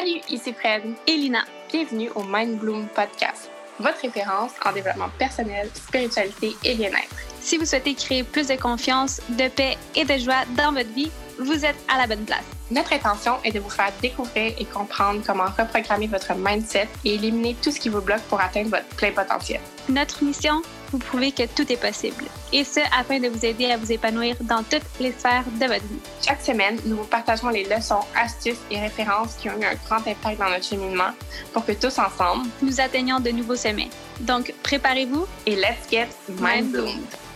Salut, ici Fred et Lina. Bienvenue au Mind Bloom Podcast, votre référence en développement personnel, spiritualité et bien-être. Si vous souhaitez créer plus de confiance, de paix et de joie dans votre vie, vous êtes à la bonne place. Notre intention est de vous faire découvrir et comprendre comment reprogrammer votre mindset et éliminer tout ce qui vous bloque pour atteindre votre plein potentiel. Notre mission, vous prouver que tout est possible. Et ce, afin de vous aider à vous épanouir dans toutes les sphères de votre vie. Chaque semaine, nous vous partageons les leçons, astuces et références qui ont eu un grand impact dans notre cheminement pour que tous ensemble, nous atteignions de nouveaux sommets. Donc, préparez-vous et let's get mind bloomed.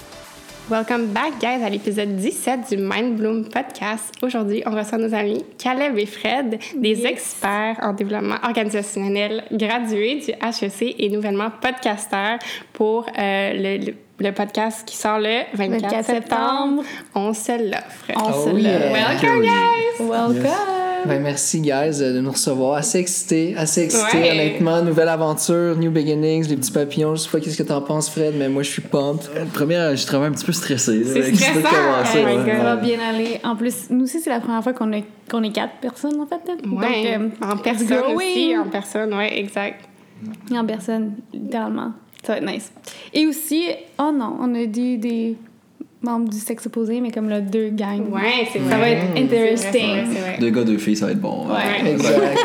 Welcome back, guys, à l'épisode 17 du Mind Bloom podcast. Aujourd'hui, on reçoit nos amis Caleb et Fred, des experts en développement organisationnel gradués du HEC et nouvellement podcasteurs pour euh, le, le, podcast qui sort le 24, septembre. On se l'offre. On se oh, l'offre. Welcome, guys! Welcome! Ben, merci, guys, de nous recevoir. Assez excité, assez excité, honnêtement. Nouvelle aventure, new beginnings, les petits papillons. Je sais pas qu'est-ce que t'en penses, Fred, mais moi, je suis pumped. Euh, première, je travaille un petit peu stressé. C'est stressant. Oh Ça va bien aller. En plus, nous aussi, c'est la première fois qu'on est, qu'on est quatre personnes, en fait. Ouais. Donc, euh, en personne aussi. En personne, ouais, exact. En personne, littéralement. Ça va être nice. Et aussi, oh non, on a dit des membres du sexe opposé, mais comme là, deux gangs. Ouais, c'est Ça va être interesting. Deux gars, deux filles, ça va être bon. Ouais, exact.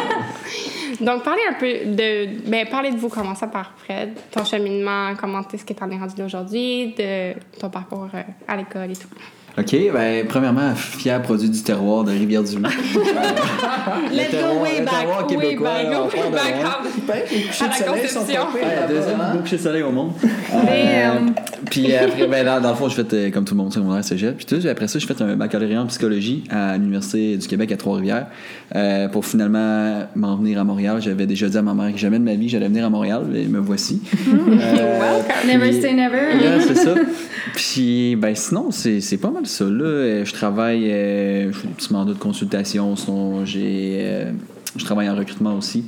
Donc, parlez un peu de. Ben, parlez de vous, commençant par Fred, ton cheminement, comment est-ce que tu en es rendu aujourd'hui, de ton parcours euh, à l'école et tout? OK, ben, premièrement, fier produit du terroir de Rivière-du-Loup. le terroir, way back, terroir québécois. Way back, way back. Les couchers de soleil sont tombés. deuxième coucher de soleil au monde. Mais, euh, puis après, ben, dans, dans, le fond, je fais, euh, comme tout le monde, secondaire cégep. Puis tout, après ça, je fais un baccalauréat en psychologie à l'Université du Québec à Trois-Rivières. Euh, pour finalement m'en venir à Montréal. J'avais déjà dit à ma mère que jamais de ma vie j'allais venir à Montréal. Et me voici. Welcome. never say never. c'est ça. Puis, ben, sinon, c'est pas mal ça. Là, euh, je travaille, euh, je fais des petits mandats de consultation. Sinon, j'ai, euh, je travaille en recrutement aussi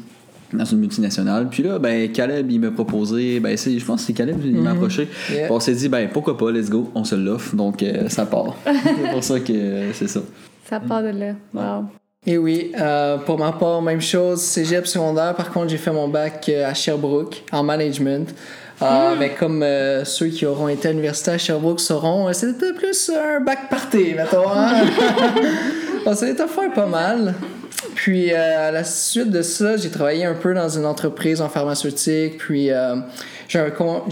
dans une multinationale. Puis là, ben, Caleb, il m'a proposé, ben, je pense que c'est Caleb, il m'a mm-hmm. approché. On s'est dit, ben, pourquoi pas, let's go, on se l'offre. Donc, ça part. c'est pour ça que c'est ça. Ça part de là. Wow. Et oui, pour ma part, même chose, cégep secondaire. Par contre, j'ai fait mon bac à Sherbrooke en management. Ah, mais comme euh, ceux qui auront été à l'université à Sherbrooke sauront, euh, c'était plus un bac party, mettons. Hein? ça a été faire pas mal. Puis euh, à la suite de ça, j'ai travaillé un peu dans une entreprise en pharmaceutique. Puis j'ai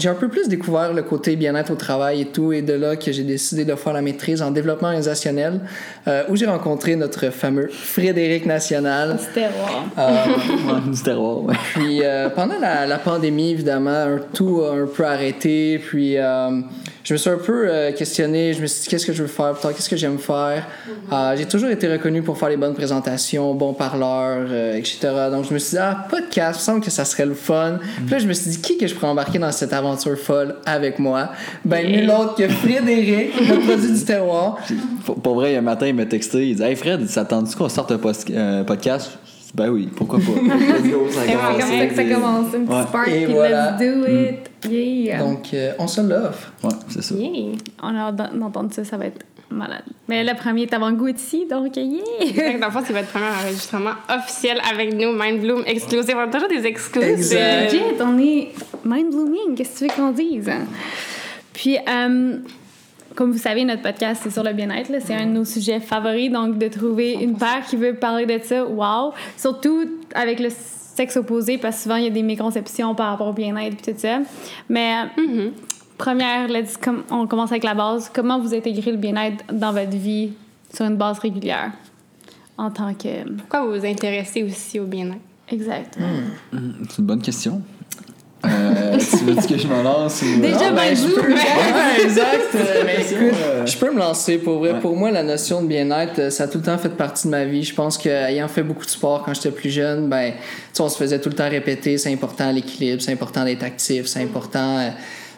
un, peu plus découvert le côté bien-être au travail et tout, et de là que j'ai décidé de faire la maîtrise en développement organisationnel, euh, où j'ai rencontré notre fameux Frédéric National. Du terroir. Euh, du terroir, ouais. Puis euh, pendant la, la, pandémie, évidemment, tout a un peu arrêté, puis je me suis un peu euh, questionné. Je me suis dit, qu'est-ce que je veux faire Qu'est-ce que j'aime faire? Mhm. Euh, j'ai toujours été reconnu pour faire les bonnes présentations, bon parleur, euh, etc. Donc, je me suis dit, ah, podcast, il me semble que ça serait le fun. Puis là, je me suis dit, qui que je pourrais embarquer dans cette aventure folle avec moi? Ben, nul autre que Frédéric, le produit du terroir. Pour, vrai, un matin, il m'a texté. Il dit, hey Fred, ça tente qu'on sorte un podcast? Ben oui, pourquoi pas? C'est comme ça que ça commence, un petit spark, puis let's do it. Mm. Yeah. Donc, euh, on se l'offre. Ouais, c'est ça. Yeah. On a hâte d'entendre ça, ça va être malade. Mais le premier est avant-goût ici, donc yeah! Dans le fond, c'est votre premier enregistrement officiel avec nous, Mind Bloom exclusive. On a toujours des exclusives. Exact. on est Mind Blooming, qu'est-ce que tu veux qu'on dise? Puis, euh, comme vous savez, notre podcast, c'est sur le bien-être. C'est un de nos sujets favoris. Donc, de trouver une paire qui veut parler de ça, wow! Surtout avec le sexe opposé, parce que souvent, il y a des méconceptions par rapport au bien-être et tout ça. Mais, mm-hmm. première, on commence avec la base. Comment vous intégrez le bien-être dans votre vie sur une base régulière en tant que. Pourquoi vous vous intéressez aussi au bien-être? Exact. Hmm. C'est une bonne question. Euh, tu veux que je me lance Déjà, ben, je peux... exact. mais écoute, je peux me lancer. Pour vrai, pour moi, la notion de bien-être, ça a tout le temps fait partie de ma vie. Je pense qu'ayant fait beaucoup de sport quand j'étais plus jeune, ben, on se faisait tout le temps répéter, c'est important l'équilibre, c'est important d'être actif, c'est important euh,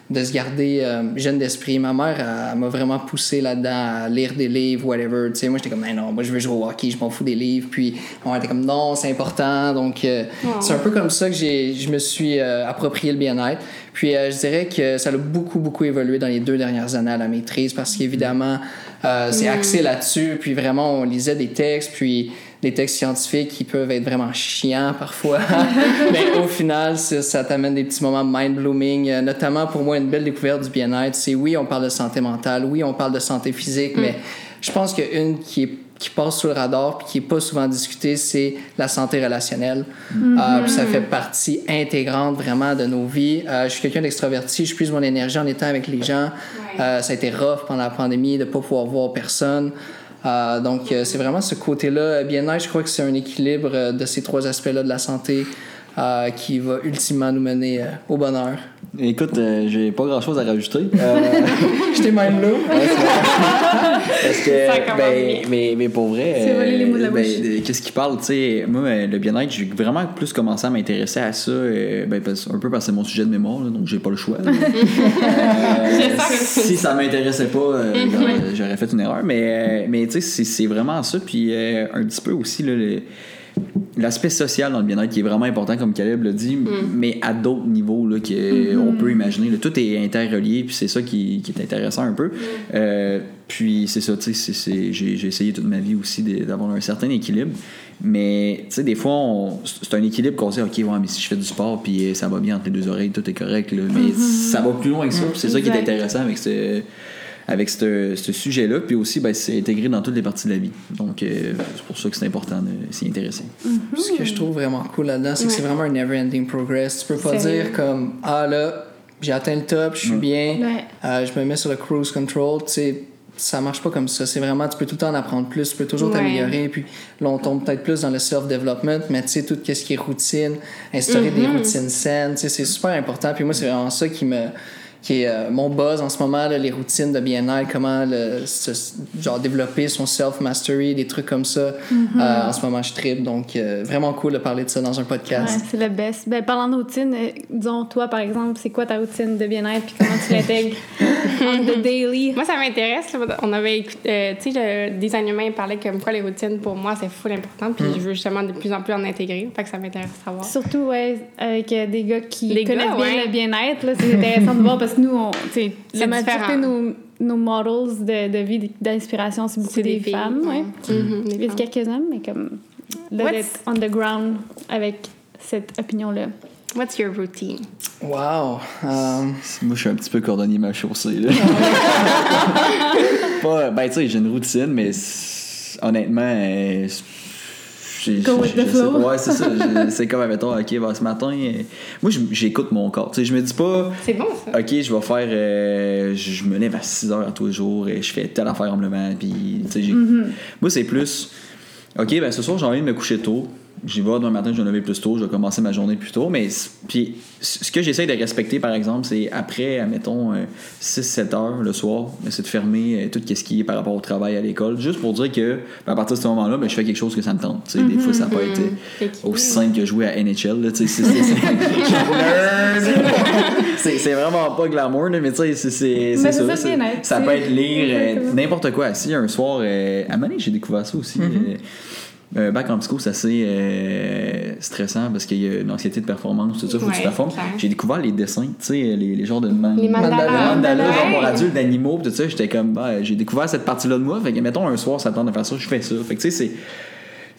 de se garder euh, jeune d'esprit. Ma mère m'a vraiment poussé là-dedans à lire des livres, whatever. Tu sais, moi, j'étais comme, non, moi, je veux jouer au hockey, je m'en fous des livres. Puis, on était comme, non, c'est important. Donc, euh, c'est un peu comme ça que je me suis euh, approprié le bien-être. Puis, je dirais que ça a beaucoup, beaucoup évolué dans les deux dernières années à la maîtrise parce qu'évidemment, c'est mm. axé là-dessus. Puis, vraiment, on lisait des textes. Puis, les textes scientifiques qui peuvent être vraiment chiants parfois. Mais au final, ça t'amène des petits moments mind-blooming. Euh, notamment pour moi, une belle découverte du bien-être, c'est oui, on parle de santé mentale, oui, on parle de santé physique, mm. mais je pense qu'une qui est qui passe sous le radar puis qui est pas souvent discutée, c'est la santé relationnelle. Mm-hmm. Euh, ça fait partie intégrante vraiment de nos vies. Euh, je suis quelqu'un d'extraverti, je puise mon énergie en étant avec les gens. Euh, ça a été rough pendant la pandémie de pas pouvoir voir personne. Donc c'est vraiment ce côté-là. Bien-être, je crois que c'est un équilibre de ces trois aspects-là de la santé qui va ultimement nous mener au bonheur. Écoute, euh, j'ai pas grand chose à rajouter. Euh... J'étais même là. Parce que, ben, mais, mais pour vrai, euh, ben, qu'est-ce qu'il parle, tu sais, moi, le bien-être, j'ai vraiment plus commencé à m'intéresser à ça, ben, un peu parce que c'est mon sujet de mémoire, donc j'ai pas le choix. si ça m'intéressait pas, j'aurais fait une erreur, mais, mais tu sais, c'est vraiment ça, puis un petit peu aussi, là, le l'aspect social dans le bien-être qui est vraiment important, comme Caleb l'a dit, mm. mais à d'autres niveaux là, qu'on mm-hmm. peut imaginer. tout est interrelié, puis c'est ça qui, qui, est intéressant un peu. Mm. Euh, puis c'est ça, tu sais, j'ai essayé toute ma vie aussi d'avoir un certain équilibre. Mais, tu sais, des fois, c'est un équilibre qu'on se dit, OK, ouais, mais si je fais du sport, puis ça va bien entre les deux oreilles, tout est correct. Là, mais mm-hmm. ça va plus loin que ça. C'est ça qui est intéressant avec ce avec ce, sujet-là. Puis aussi, ben, c'est intégré dans toutes les parties de la vie. Donc, euh, c'est pour ça que c'est important de s'y intéresser. Mm-hmm. Ce que je trouve vraiment cool là-dedans, c'est que c'est vraiment un never-ending progress. Tu peux pas dire comme, ah là, j'ai atteint le top, je suis bien, euh, je me mets sur le cruise control. Tu sais, ça marche pas comme ça. C'est vraiment, tu peux tout le temps en apprendre plus, tu peux toujours t'améliorer. Puis là, on tombe peut-être plus dans le self-development, mais tu sais, tout ce qui est routine, instaurer des mm-hmm. routines saines, tu sais, c'est super important. Puis moi, c'est vraiment ça qui me qui est euh, mon buzz en ce moment, les routines de bien-être, comment le, genre développer son self-mastery, des trucs comme ça. Mm-hmm. Euh, en ce moment, je tripe, donc euh, vraiment cool de parler de ça dans un podcast. Ouais, c'est le best. Ben, parlant de routine, disons, toi, par exemple, c'est quoi ta routine de bien-être puis comment tu l'intègres on the daily? Moi, ça m'intéresse. On avait écouté, tu sais, le design humain parlait comme quoi les routines, pour moi, c'est full important, puis mm. je veux justement de plus en plus en intégrer. Fait que ça m'intéresse de savoir. Surtout, ouais, avec des gars qui connaissent bien le bien-être, c'est intéressant de voir parce que nous, on, la majorité nos, nos models de, de vie, d'inspiration, c'est beaucoup des, femmes. Ouais. Mm-hmm. Il y a quelques hommes, mais comme là, d'être on the ground avec cette opinion-là. What's your routine? Wow! Um... Moi, je suis un petit peu cordonnier ma chaussée. Là. Pas, ben, tu sais, j'ai une routine, mais honnêtement, euh, Go with the flow. Ouais, c'est ça. c'est comme, mettons, OK, bah, ce matin, euh, moi, j'écoute mon corps. Tu sais, je me dis pas. C'est bon, ça. OK, je vais faire. Euh, je me lève à 6 heures à tous les jours et je fais telle affaire en me levant. Puis, tu sais, mm-hmm. moi, c'est plus. OK, ben ce soir, j'ai envie de me coucher tôt j'y vais demain matin, je vais lever plus tôt, je vais commencer ma journée plus tôt. Mais puis, ce que j'essaie de respecter, par exemple, c'est après, admettons, 6-7 euh, heures le soir, c'est de fermer euh, tout ce qui est par rapport au travail à l'école, juste pour dire que ben, à partir de ce moment-là, ben, je fais quelque chose que ça me tente. Des fois, ça peut être euh, aussi simple que jouer à NHL. C'est vraiment pas glamour, mais tu sais, c'est ça. Ça, peut être lire n'importe quoi. Si un soir, à Mané, j'ai découvert ça aussi. Mm-hmm. Un bac en psycho, c'est assez euh, stressant parce qu'il y a une anxiété de performance, tout ça, faut que tu performes. J'ai découvert les dessins, tu sais, les, les genres de man les mandalas, mandalas ouais. pour adultes, d'animaux, tout ça. J'étais comme, bah, j'ai découvert cette partie-là de moi. Fait que, mettons, un soir, ça tente de faire ça, je fais ça. Fait que, tu sais, c'est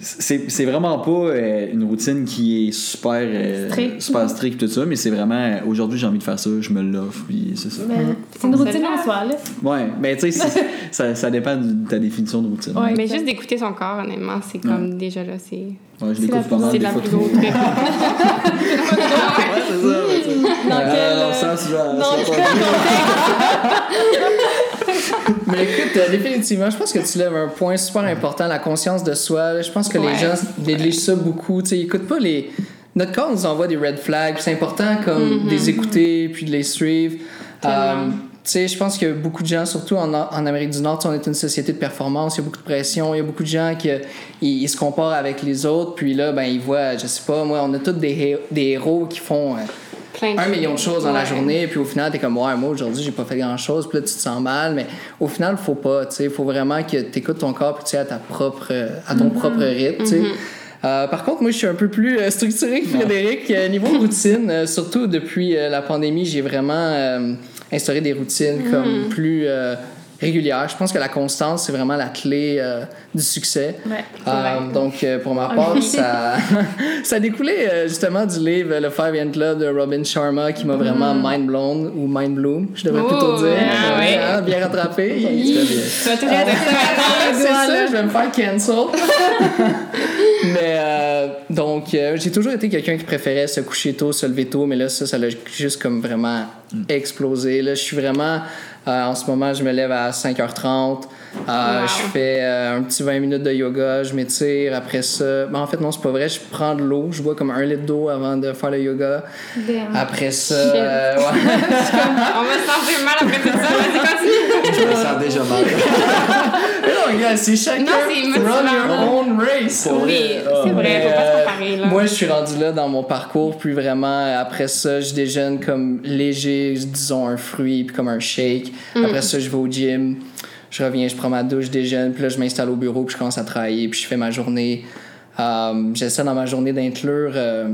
c'est vraiment pas euh, une routine qui est super euh, strict, super strict tout ça, mais c'est vraiment euh, aujourd'hui j'ai envie de faire ça, je me l'offre, puis c'est ça. C'est une routine en soi, là. Ouais, mais tu sais, ça, ça dépend de ta définition de routine. Ouais, mais juste d'écouter son corps, honnêtement, c'est comme déjà là, c'est. Ouais, je l'écoute pas mal. C'est la plus grosse ouais, c'est ça. Dans quel. Mais écoute, euh, définitivement, je pense que tu lèves un point super important, la conscience de soi. Je pense que les gens négligent ça beaucoup. Tu sais, écoute pas les. Notre corps nous envoie des red flags. C'est important comme de les écouter puis de les suivre. Euh, je pense que beaucoup de gens, surtout en, en, Amérique du Nord, on est une société de performance, il y a beaucoup de pression, il y a beaucoup de gens qui ils, se comparent avec les autres, puis là, ben, ils voient, je sais pas, moi, on a tous des, des héros qui font euh, un million de choses dans la journée, puis au final, t'es comme, ouais, moi, aujourd'hui, j'ai pas fait grand-chose, puis là, tu te sens mal, mais au final, faut pas, tu sais, faut vraiment que tu écoutes ton corps, puis tu sais, à, ta propre, à ton mm-hmm. propre rythme, tu sais. Mm-hmm. Euh, par contre, moi, je suis un peu plus euh, structuré que Frédéric. Euh, niveau routine, surtout depuis la pandémie, j'ai vraiment instauré des routines mm-hmm. comme plus régulière. Je pense que la constance, c'est vraiment la clé euh, du succès. Ouais, Euh, donc, euh, pour ma part, ça, ça a découlé euh, justement du livre Le Five Yen Club de Robin Sharma qui m'a vraiment mind blown ou mind bloom, je devrais Oh, plutôt dire. ah ouais. hein, bien rattrapé. Bien. Tu vas ça c'est ça, je vais me faire cancel. mais euh, donc, euh, j'ai toujours été quelqu'un qui préférait se coucher tôt, se lever tôt, mais là, ça, ça l'a juste comme vraiment explosé. Là, je suis vraiment. Euh, en ce moment, je me lève à 5h30. Euh, Wow. Je fais euh, un petit 20 minutes de yoga, je m'étire. Après ça, ben, en fait, non, c'est pas vrai. Je prends de l'eau. Je bois comme un litre d'eau avant de faire le yoga. Damn. Après ça, euh, ouais. On va se sentir mal après tout ça. Vas-y, continue. Je me sens déjà mal. Mais non, gars, c'est chacun. Non, c'est. Run your own race. Oui, vrai. c'est vrai, Mais, faut pas se comparer, là. Moi, je suis rendu là dans mon parcours, puis vraiment, après ça, je déjeune comme léger, disons un fruit, puis comme un shake. Mm. Après ça, je vais au gym, je reviens, je prends ma douche, je déjeune, puis là, je m'installe au bureau, puis je commence à travailler, puis je fais ma journée. Euh, J'essaie dans ma journée d'inclure euh,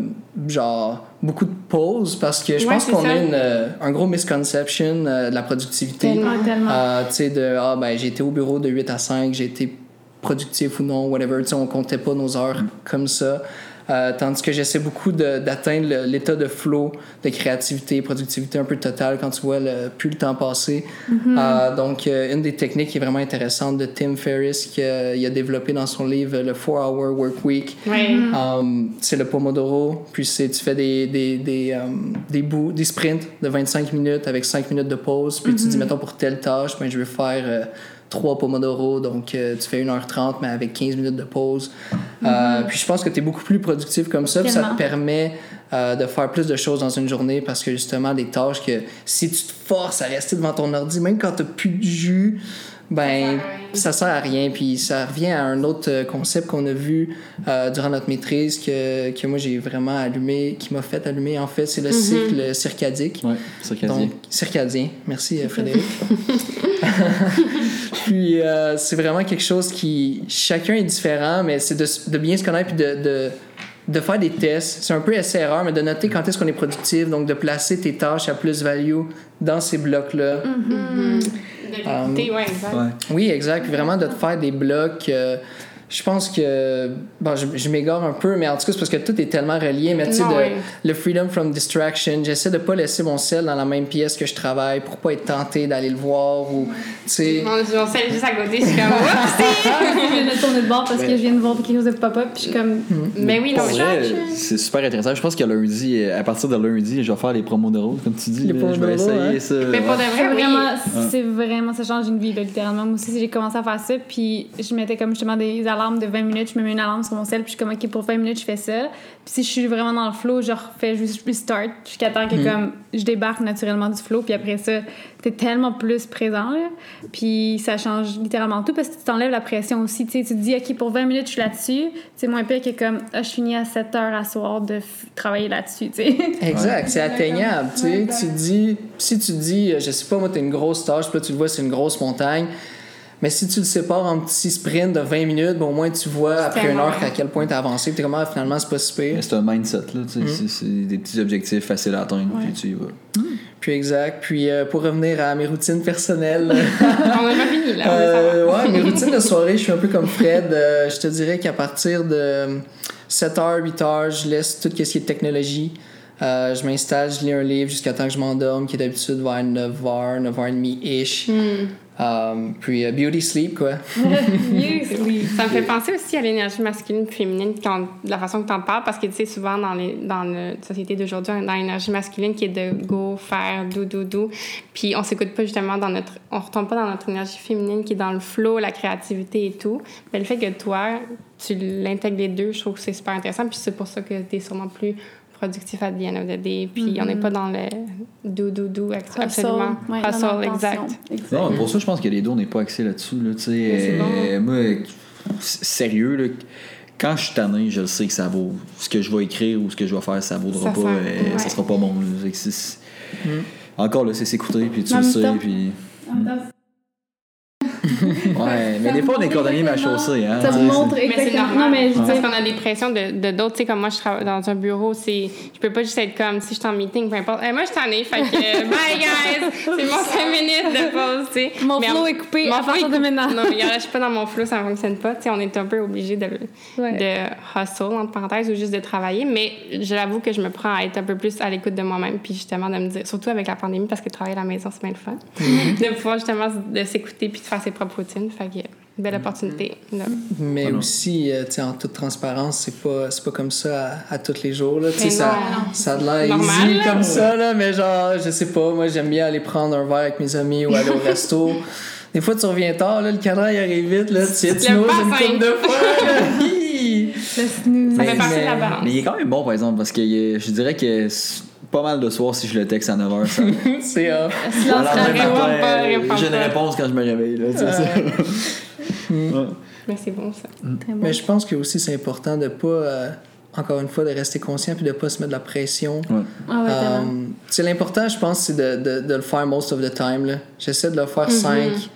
genre beaucoup de pauses parce que je Ouais, pense qu'on a une, euh, un gros misconception euh, de la productivité. Tellement. Ah, tellement. Tu sais, de ah, ben, j'ai été au bureau de 8 à 5, j'ai été productif ou non, whatever. Tu sais, on comptait pas nos heures comme ça. Euh, tandis que j'essaie beaucoup d'atteindre l'état de flow, de créativité, productivité un peu totale quand tu vois le, plus le temps passer. Euh, donc, euh, une des techniques qui est vraiment intéressante de Tim Ferriss qu'il a, développé dans son livre Le 4-Hour Work Week. Ouais. Um, c'est le Pomodoro, puis c'est tu fais des, des, des, um, des bouts, des sprints de 25 minutes avec 5 minutes de pause, puis tu dis, mettons, pour telle tâche, ben, je vais faire euh, 3 Pomodoro, donc euh, tu fais 1h30, mais avec 15 minutes de pause. Euh, puis je pense que tu es beaucoup plus productif comme ça, puis ça te permet euh, de faire plus de choses dans une journée parce que justement, des tâches que si tu te forces à rester devant ton ordi, même quand tu plus de jus, ben ça sert à rien. puis ça revient à un autre concept qu'on a vu euh, durant notre maîtrise que, que moi j'ai vraiment allumé qui m'a fait allumer en fait c'est le cycle circadique. Ouais, circadien. donc circadien. Merci Frédéric puis euh, c'est vraiment quelque chose qui chacun est différent mais c'est de, de bien se connaître puis de, de de faire des tests, c'est un peu essai-erreur, mais de noter quand est-ce qu'on est productif, donc de placer tes tâches à plus-value dans ces blocs-là. De l'écouter, ouais, exact. Ouais. Oui, exact. Puis vraiment de te faire des blocs. euh, je pense que. Bon, je, je m'égare un peu, mais en tout cas, c'est parce que tout est tellement relié. Mais tu sais, ouais. le freedom from distraction, j'essaie de pas laisser mon sel dans la même pièce que je travaille pour pas être tenté d'aller le voir ou. Tu sais. On, on sait juste à côté, je suis comme, Oups! je viens de tourner de bord parce que je viens de voir quelque chose de pop-up, puis je suis comme. Mais oui, non, c'est super intéressant. Je pense que lundi, à partir de lundi, je vais faire les promos de rose, comme tu dis. Les là. je vais essayer hein. ça. Mais pour de C'est vrai, oui. vraiment, c'est vraiment, ça change une vie, là, littéralement. Moi aussi, j'ai commencé à faire ça, puis je mettais comme justement des alarmes de 20 minutes. Je me mets une alarme sur mon sel, puis je suis comme, OK, pour 20 minutes, je fais ça. Puis si je suis vraiment dans le flow, je refais juste restart jusqu'à temps que comme, je débarque naturellement du flow, puis après ça, t'es tellement plus présent, là. Puis ça change littéralement tout parce que tu t'enlèves la pression aussi. Tu sais, tu te dis, OK, pour 20 minutes, je suis là-dessus. C'est moins pire que comme, ah, je finis à 7 heures à soir de f- travailler là-dessus, tu sais. Exact, c'est atteignable. Tu sais, tu dis, si tu te dis, euh, je sais pas, moi, t'as une grosse tâche, puis là, tu le vois, c'est une grosse montagne. Mais si tu le sépares en petits sprints de 20 minutes, ben, au moins tu vois après une heure à quel point t'as avancé, puis t'es comme, ah, finalement, c'est pas si pire. C'est un mindset, là. tu sais, Mm. C'est des petits objectifs faciles à atteindre, puis tu y vas. Puis exact. Puis euh, pour revenir à mes routines personnelles. On n'a pas fini, là. Euh, ouais, mes routines de soirée, je suis un peu comme Fred. Euh, je te dirais qu'à partir de 7h, 8h, je laisse tout ce qui est technologie. Euh, je m'installe, je lis un livre jusqu'à temps que je m'endorme, qui est d'habitude vers 9h, 9h30-ish. Euh, puis euh, beauty sleep, quoi. Ça me fait penser aussi à l'énergie masculine et féminine, quand, de la façon que tu en parles, parce que tu sais, souvent dans, les, dans la société d'aujourd'hui, on est dans l'énergie masculine qui est de go, faire, do, do, do. Puis on s'écoute pas justement dans notre. On retombe pas dans notre énergie féminine qui est dans le flow, la créativité et tout. Mais le fait que toi, tu l'intègres les deux, je trouve que c'est super intéressant. Puis c'est pour ça que tu es sûrement plus productif à the end of the day. Puis on n'est pas dans le do, do, do, absolument. Ouais, Hustle, exact. Non, pour ça, je pense que les deux, on n'est pas axé là-dessus. Là, euh, Moi, sérieux, là, quand je suis tanné, je le sais que ça vaut. Ce que je vais écrire ou ce que je vais faire, ça vaudra Ça pas. euh, ouais. Ça sera pas bon. là. C'est- Encore là, c'est s'écouter, puis tu le sais, puis. En même temps, ouais, mais des fois, on est cordonnier ma chaussée. Hein, ça montre Mais c'est normal. Non, mais je parce qu'on a des pressions de de d'autres. tu sais, comme moi, je travaille dans un bureau, c'est, je peux pas juste être comme si je suis en meeting, peu importe. Eh, moi, je t'en ai, fait que bye guys, c'est mon 5 minutes de pause, tu sais. Mon Mais flow en- est coupé mon à partir de maintenant. Non, mais regarde, je suis pas dans mon flow, ça fonctionne pas. Tu sais, on est un peu obligé de, Ouais. de hustle, entre parenthèses, ou juste de travailler. Mais j'avoue que je me prends à être un peu plus à l'écoute de moi-même, puis justement de me dire, surtout avec la pandémie, parce que travailler à la maison, c'est bien le fun, de pouvoir justement de s'écouter puis de faire ses routines. Fait que, belle opportunité. là. Mais Ah non. aussi, euh, tu sais, en toute transparence, c'est pas, c'est pas comme ça à, à tous les jours. Là. Mais ça, non. ça a de l'air easy là. comme ça, là, mais genre, je sais pas, moi j'aime bien aller prendre un verre avec mes amis ou aller au resto. Des fois, tu reviens tard, là, le cadran il arrive vite, là, tu sais, tu à une couple de fois. là. Hi! Le snooze. Ça Mais- fait partie de la mais- balance. Mais il est quand même bon, par exemple, parce que je dirais que pas mal de soirs si je le texte à 9h. Ça. c'est off. J'ai une réponse quand je me réveille. Là. Ouais. Mais c'est bon, ça. Bon. Mais je pense que aussi c'est important de pas, euh, encore une fois, de rester conscient puis de pas se mettre de la pression. Ouais. Ah ouais. Euh, c'est l'important, je pense, c'est de, de, de le faire most of the time. J'essaie de le faire 5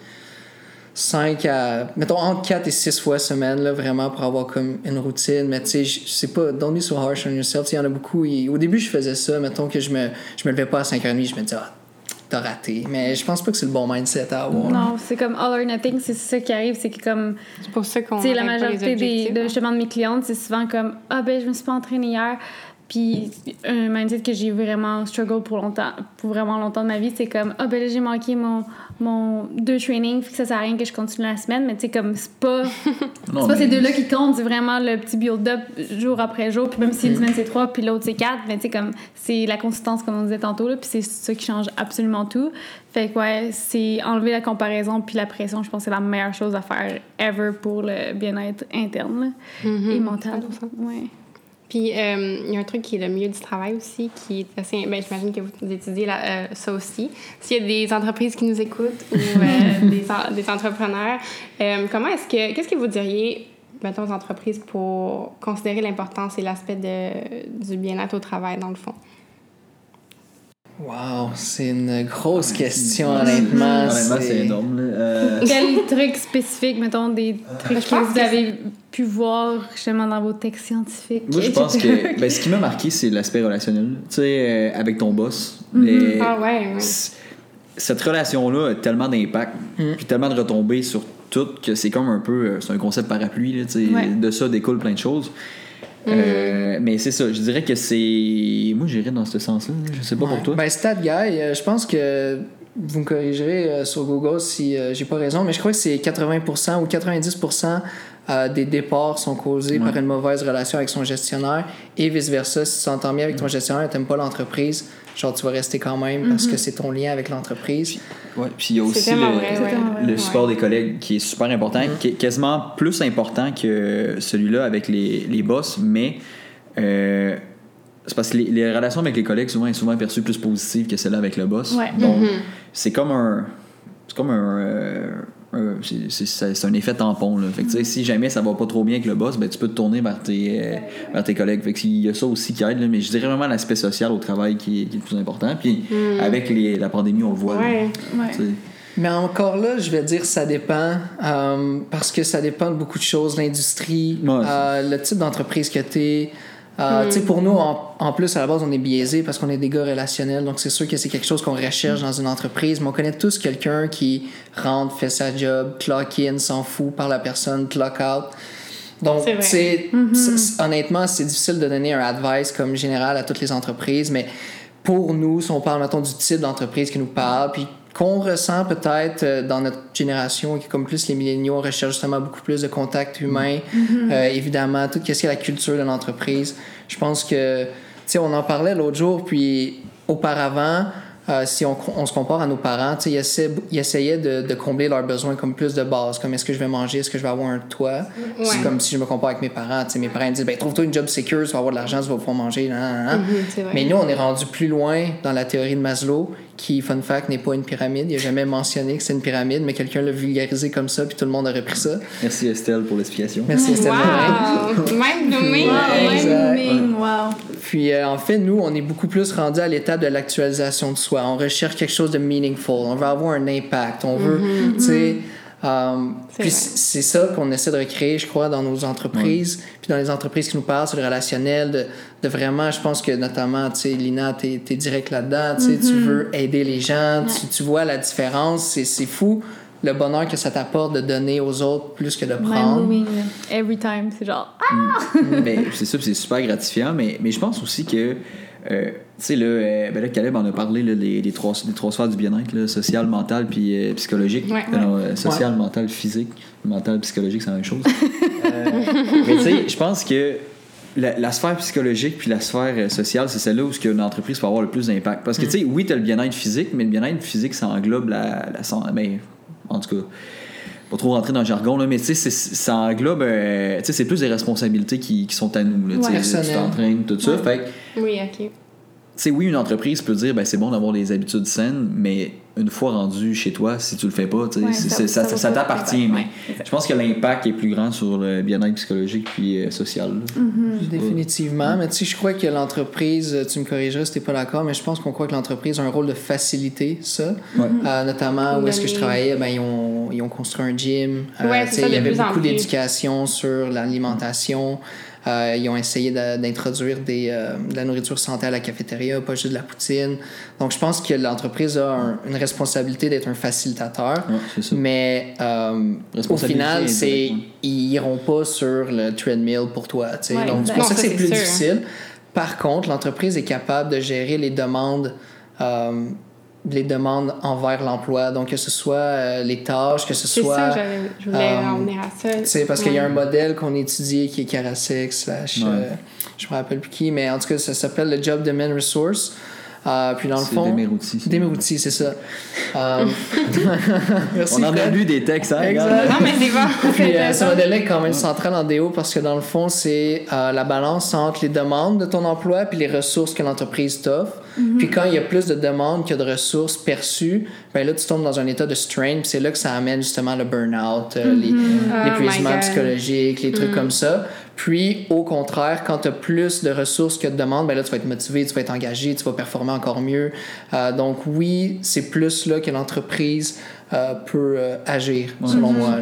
5 à. Mettons entre 4 et 6 fois semaine, là, vraiment, pour avoir comme une routine. Mais tu sais, sais pas, don't be so harsh on yourself. Il y en a beaucoup. Au début, je faisais ça. Mettons que je me, je me levais pas à 5h30, je me disais, ah, t'as raté. Mais je pense pas que c'est le bon mindset à avoir. Non, c'est comme all or nothing, c'est ça qui arrive, c'est que comme C'est pour ça qu'on. Tu sais, la majorité des, de, hein. justement de mes clientes, c'est souvent comme Ah, ben, je me suis pas entraînée hier. Puis, un mindset que j'ai vraiment struggle pour longtemps, pour vraiment longtemps de ma vie, c'est comme Ah, ben là, j'ai manqué mon, mon deux trainings, fait que ça sert à rien que je continue la semaine. Mais tu sais, comme c'est pas, c'est Non, pas mais- ces deux-là qui comptent, c'est vraiment le petit build-up jour après jour. Puis, même si une semaine c'est trois, puis l'autre c'est quatre, mais tu sais, comme c'est la consistance, comme on disait tantôt, là, puis c'est ça qui change absolument tout. Fait que, ouais, c'est enlever la comparaison puis la pression, je pense que c'est la meilleure chose à faire ever pour le bien-être interne là, Mhm. et mental. 100%. Ouais. Puis, euh, il y a un truc qui est le milieu du travail aussi, qui est assez. Ben, j'imagine que vous étudiez là, euh, ça aussi. S'il y a des entreprises qui nous écoutent ou euh, des, en- des entrepreneurs, comment est-ce que. Qu'est-ce que vous diriez, mettons, aux entreprises pour considérer l'importance et l'aspect du bien-être au travail, dans le fond? Wow, c'est une grosse question, honnêtement. Honnêtement, c'est énorme. Euh, Quels trucs spécifiques, mettons, des trucs je que vous que avez pu voir justement dans vos textes scientifiques? Moi, je pense que ben, ce qui m'a marqué, c'est l'aspect relationnel. Tu sais, euh, avec ton boss. Mhm. Mais Ah, ouais, ouais. Cette relation-là a tellement d'impact, puis tellement de retombées sur tout, que c'est comme un peu. euh, C'est un concept parapluie. Là, tu sais. Ouais. De ça découle plein de choses. Euh, mais c'est ça, je dirais que c'est. Moi, j'irais dans ce sens-là. Je sais pas pour toi. Ben, Stat Guy, euh, je pense que vous me corrigerez euh, sur Google si j'ai pas raison, mais je crois que c'est 80% ou 90% euh, des départs sont causés par une mauvaise relation avec son gestionnaire et vice-versa. Si tu t'entends bien avec ton gestionnaire et t'aimes pas l'entreprise, genre tu vas rester quand même parce que c'est ton lien avec l'entreprise. Ouais, puis il y a aussi le, vrai, ouais. le support des collègues qui est super important, qui est quasiment plus important que celui-là avec les, les boss, mais euh, c'est parce que les, les relations avec les collègues souvent sont souvent perçues plus positives que celles-là avec le boss. Ouais. Donc, c'est comme un. C'est comme un. euh, un- c'est- un effet tampon. Là. Fait que, Si jamais ça va pas trop bien avec le boss, ben, tu peux te tourner vers tes, euh, vers tes collègues. Fait que il y a ça aussi qui aide, là, mais je dirais vraiment l'aspect social au travail qui est, qui est le plus important. Puis avec les- la pandémie, on le voit. là. Ouais. Mais encore là, je vais dire ça dépend euh, parce que ça dépend de beaucoup de choses, l'industrie, Ouais, euh, le type d'entreprise que tu es. Tu sais, pour nous, en, en plus, à la base, on est biaisé parce qu'on est des gars relationnels. Donc, c'est sûr que c'est quelque chose qu'on recherche dans une entreprise. Mais on connaît tous quelqu'un qui rentre, fait sa job, clock in, s'en fout par la personne, clock out. Donc, C'est c'est- honnêtement, c'est difficile de donner un advice comme général à toutes les entreprises. Mais pour nous, si on parle, mettons, du type d'entreprise qui nous parle, puis qu'on ressent peut-être euh, dans notre génération, qui comme plus les milléniaux, on recherche justement beaucoup plus de contacts humains, Euh, évidemment, tout ce qui est la culture de l'entreprise. Je pense que, tu sais, on en parlait l'autre jour, puis auparavant, euh, si on, on se compare à nos parents, tu sais, ils, essaient- ils essayaient de, de combler leurs besoins comme plus de base, comme est-ce que je vais manger, est-ce que je vais avoir un toit? C'est comme si je me compare avec mes parents, tu sais, mes parents disent, ben trouve-toi une job secure, tu vas avoir de l'argent, tu vas pouvoir manger, nan, nan, nan. Mais nous, on est rendu plus loin dans la théorie de Maslow, qui, fun fact, n'est pas une pyramide. Il n'a jamais mentionné que c'est une pyramide, mais quelqu'un l'a vulgarisé comme ça, puis tout le monde a repris ça. Merci Estelle pour l'explication. Merci, Estelle. Wow! Mind! Wow, wow. Puis euh, en fait, nous, on est beaucoup plus rendu à l'étape de l'actualisation de soi. On recherche quelque chose de meaningful. On veut avoir un impact. On veut, tu sais, Um, puis c'est ça qu'on essaie de recréer, je crois, dans nos entreprises, puis dans les entreprises qui nous parlent sur le relationnel, de, de vraiment, je pense que notamment, tu sais, Lina, tu es, direct là-dedans, tu tu mm-hmm. veux aider les gens, tu, tu, vois la différence, c'est fou le bonheur que ça t'apporte de donner aux autres plus que de prendre. Every time, c'est genre ah! mais c'est ça, c'est super gratifiant, mais, mais je pense aussi que euh, tu sais, là, euh, ben là, Caleb en a parlé là, des, des, trois, des trois sphères du bien-être, social, mental puis euh, psychologique. social, mental, physique. Mental, psychologique, c'est la même chose. mais tu sais, je pense que la, sphère psychologique puis la sphère sociale, c'est celle-là où une entreprise peut avoir le plus d'impact. Parce que, mm. tu sais, oui, tu as le bien-être physique, mais le bien-être physique, ça englobe la, la, mais en tout cas, pas trop rentrer dans le jargon, là, mais tu sais, ça englobe. Euh, tu sais, c'est plus des responsabilités qui, qui sont à nous. Là, ouais. Tu t'entraînes, tout ça. Fait oui, ok sais, oui, une entreprise peut dire, ben, c'est bon d'avoir des habitudes saines, mais une fois rendu chez toi, si tu le fais pas, ça, t'appartient. mais je pense que l'impact est plus grand sur le bien-être psychologique puis euh, social. Mm-hmm. Définitivement. Mais tu sais, je crois que l'entreprise, tu me corrigeras si tu n'es pas d'accord, mais je pense qu'on croit que l'entreprise a un rôle de faciliter ça. Euh, notamment où est-ce que je travaillais, ben, ils, ont, ils ont construit un gym. Euh, il y avait beaucoup d'éducation sur l'alimentation. Euh, ils ont essayé d'introduire euh, de la nourriture santé à la cafétéria, pas juste de la poutine. Donc, je pense que l'entreprise a une responsabilité d'être un facilitateur. mais euh, au final, c'est ils iront pas sur le treadmill pour toi. Donc, c'est pour ça que c'est plus difficile. Par contre, l'entreprise est capable de gérer les demandes les demandes envers l'emploi. Donc, que ce soit euh, les tâches, que ce soit. C'est ça, je voulais euh, en venir à ça. sais parce qu'il y a un modèle qu'on étudie qui est Karasek, slash. Euh, je me rappelle plus qui, mais en tout cas, ça s'appelle le Job Demand Resource. Euh, puis dans le fond. Des Demerouti, c'est ça. Euh, merci, On en a lu des textes, hein? Exact. Non, mais c'est bon. Puis euh, ce modèle-là est quand même central en DO parce que dans le fond, c'est la balance entre les demandes de ton emploi puis les ressources que l'entreprise t'offre. Mhm. Puis quand il y a plus de demandes que de ressources perçues, ben là, tu tombes dans un état de strain. Puis c'est là que ça amène justement le burn-out, mhm. oh l'épuisement psychologique, les trucs mhm. comme ça. Puis, au contraire, quand tu as plus de ressources que de demandes, ben là, tu vas être motivé, tu vas être engagé, tu vas performer encore mieux. Euh, donc, oui, c'est plus là que l'entreprise euh, peut euh, agir, selon mm-hmm. moi.